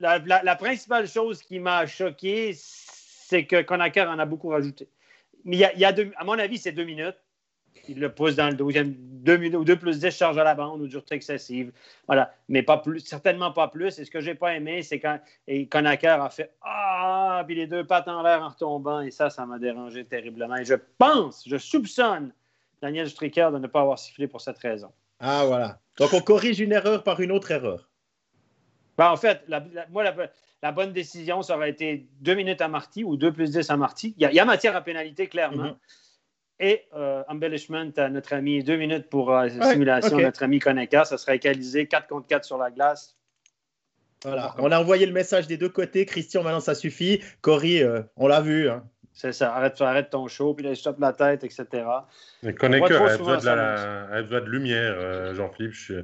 la, la- la principale chose qui m'a choqué, c'est que Conacher en a beaucoup rajouté. Mais il y a, il y a deux- à mon avis, c'est deux minutes. Il le pousse dans le deuxième, deux minutes ou deux plus 10 charge à la bande ou dureté excessive. Voilà. Mais pas plus, certainement pas plus. Et ce que j'ai pas aimé, c'est quand et Conacher a fait Ah, puis les deux pattes en l'air en retombant. Et ça, ça m'a dérangé terriblement. Et je pense, je soupçonne Daniel Stricker de ne pas avoir sifflé pour cette raison. Ah, voilà. Donc, on corrige une erreur par une autre erreur. Ben, en fait, la- la- moi, la, la bonne décision, ça aurait été deux minutes à Marty ou deux plus 10 à Marty. Il y a, il y a matière à pénalité, clairement. Mhm. Et euh, embellishment à notre ami, deux minutes pour euh, simulation ok. à notre ami Koneka. Ça serait égalisé 4 contre 4 sur la glace. Voilà. On a envoyé le message des deux côtés. Christian, maintenant, ça suffit. Cory, euh, on l'a vu. hein. C'est ça. Arrête, arrête ton show, puis là, je tape la tête, etc. Mais voit trop a besoin, de lumière, euh, Jean-Philippe. Je,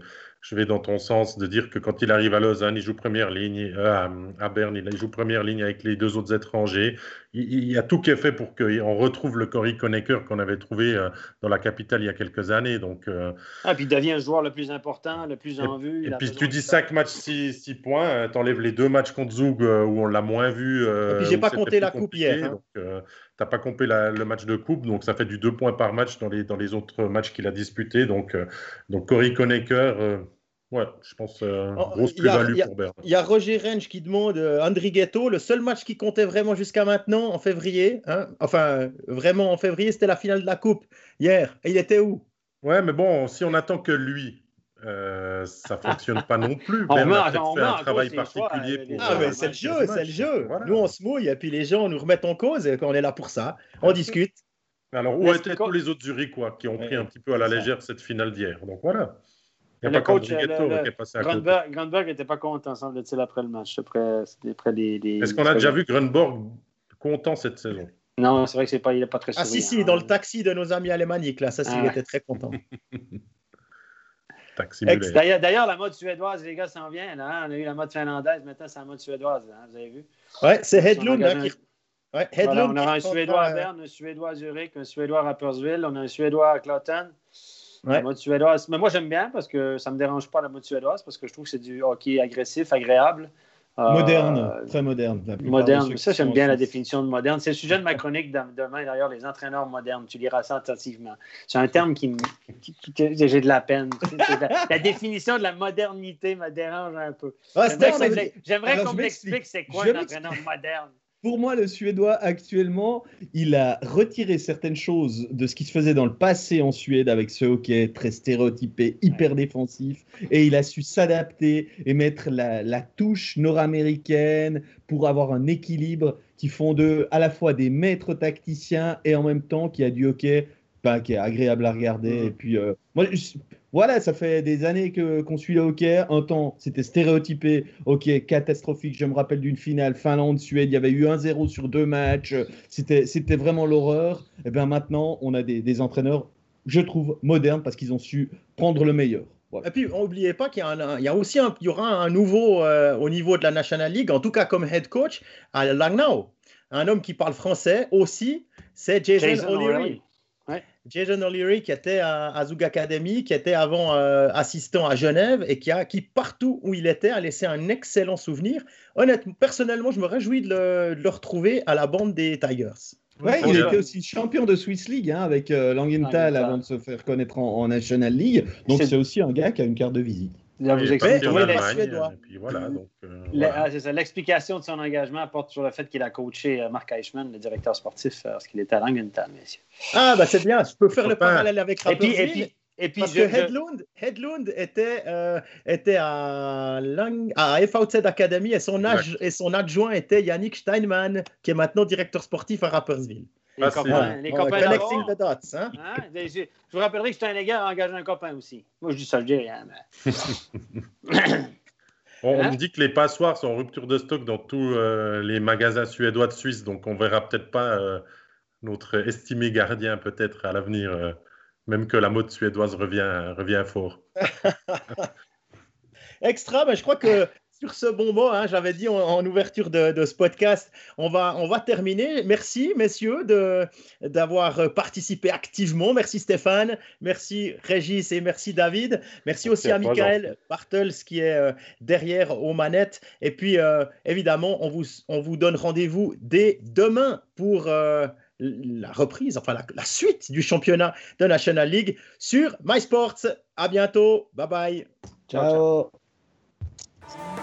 je vais dans ton sens de dire que quand il arrive à Lausanne, il joue première ligne, euh, à, Berne, il joue première ligne avec les deux autres étrangers. Il, il y a tout qui est fait pour qu'on retrouve le Cory Conacher qu'on avait trouvé euh, dans la capitale il y a quelques années. Donc, euh, Ah, puis il devient le joueur le plus important, le plus en vue. et puis tu dis ça. 5 matchs, 6, points, tu enlèves les deux matchs contre Zoug où on l'a moins vu. Et puis, j'ai pas compté la coupe hier, hein. Donc, t'as pas compté la- le match de coupe, donc ça fait du 2 points par match dans les, dans les autres matchs qu'il a disputés. Donc, euh, donc Cory Conacher, euh, ouais, je pense euh, Oh, grosse plus-value pour Berne. Il y a Roger Rensch qui demande euh, Andrighetto, le seul match qui comptait vraiment jusqu'à maintenant, en février, hein, enfin, vraiment en février, c'était la finale de la Coupe, hier. Et il était où? Ouais, mais bon, si on attend que lui, euh, ça fonctionne pas non plus. [LAUGHS] On a fait un en travail particulier euh, pour. Ah, Ouais, mais c'est le jeu, ce c'est le jeu. Voilà. Nous, on se mouille, et puis les gens nous remettent en cause, et on est là pour ça. On discute. Alors, où étaient tous les autres Zurichois qui ont pris un petit peu à la légère cette finale d'hier? Donc voilà. Il n'y Le a pas coach, qu'Andrighetto le- le- qui est passé à côté. Grunberg Grunberg n'était pas content, semble-t-il, après le match. Après, des- Est-ce qu'on a déjà vu Grunborg content cette saison? Non, c'est vrai que c'est pas, il n'est pas très Ah, si, si, dans hein. le taxi de nos amis alémaniques, là, ça, Ah, s'il ouais. était très content. [LAUGHS] D'ailleurs, la mode suédoise, les gars, s'en vient. Là, hein. On a eu la mode finlandaise, maintenant c'est la mode suédoise. hein, Vous avez vu? Ouais, c'est Hedlund hein, qui. Ouais, Voilà, on aura un Suédois à prendra, Berne, un Suédois à Zurich, un Suédois à Rapperswil, on a un Suédois à Cloton. Ouais. La mode suédoise. Mais moi, j'aime bien parce que ça ne me dérange pas la mode suédoise parce que je trouve que c'est du hockey agressif, agréable. Euh, Moderne, très moderne. Moderne. Ça, j'aime bien en la définition de moderne. C'est le sujet de ma chronique demain, d'ailleurs, les entraîneurs modernes. Tu liras ça attentivement. C'est un terme qui j'ai de la peine. La, définition de la modernité me dérange un peu. Ah, J'aimerais qu'on m'explique. c'est quoi un entraîneur moderne. Pour moi, le Suédois, actuellement, il a retiré certaines choses de ce qui se faisait dans le passé en Suède avec ce hockey très stéréotypé, hyper défensif, et il a su s'adapter et mettre la, la touche nord-américaine pour avoir un équilibre qui font d'eux à la fois des maîtres tacticiens et en même temps qui a du hockey bah, qui est agréable à regarder. Mhm. Et puis, euh, moi, je- voilà, ça fait des années que qu'on suit le hockey. Un temps, c'était stéréotypé, hockey catastrophique. Je me rappelle d'une finale Finlande-Suède, il y avait eu 1-0 sur deux matchs. C'était c'était vraiment l'horreur. Et bien maintenant, on a des, des entraîneurs, je trouve, modernes parce qu'ils ont su prendre le meilleur. Voilà. Et puis, n'oubliez pas qu'il y, a un- il y a aussi un, il y aura un nouveau euh, au niveau de la National League, en tout cas comme head coach à Langnau. Un homme qui parle français aussi, c'est Jason, Jason O'Leary. Jason O'Leary qui était à, à Zug Academy, qui était avant euh, assistant à Genève et qui, a, qui, partout où il était, a laissé un excellent souvenir. Honnêtement, personnellement, je me réjouis de le, de le retrouver à la bande des Tigers. Ouais, il était aussi champion de Swiss League hein, avec euh, Langenthal avant de se faire connaître en, en National League. Donc c'est aussi un gars qui a une carte de visite. Là, vous expliquez Allemagne, Suédois. puis voilà, donc, euh, voilà. ah, c'est ça. L'explication de son engagement porte sur le fait qu'il a coaché euh, Marc Eichmann, le directeur sportif, euh, lorsqu'il était à Langenthal, messieurs. Ah, bah c'est bien, je peux faire le parallèle avec Et puis, et puis, et puis Parce je- que je- Hedlund, Hedlund était, euh, était à, Lang, à FVZ Academy et son, ag- et son adjoint était Yannick Steinman, qui est maintenant directeur sportif à Rapperswil. Les Ah, c'est- copains, les copains connecting d'abord, the dots. Hein? hein, je, je vous rappellerai que Steinegger a engagé un copain aussi. Moi, je dis ça, je dis rien. mais- [LAUGHS] On, Hein? me dit que les passoires sont en rupture de stock dans tous euh, les magasins suédois de Suisse, donc on verra peut-être pas euh, notre estimé gardien peut-être à l'avenir, même que la mode suédoise revient, revient fort. [LAUGHS] Extra, mais je crois que sur ce bon mot, hein, j'avais dit en, ouverture de, ce podcast, on va, on va terminer. Merci, messieurs, d'avoir participé activement. Merci Stéphane, merci Régis et merci David. Merci, aussi à, Michael Bartels qui est euh, derrière aux manettes. Et puis, euh, évidemment, on vous, on vous donne rendez-vous dès demain pour euh, la reprise, enfin la, la, suite du championnat de National League sur MySports. À bientôt. Bye bye. ciao. ciao.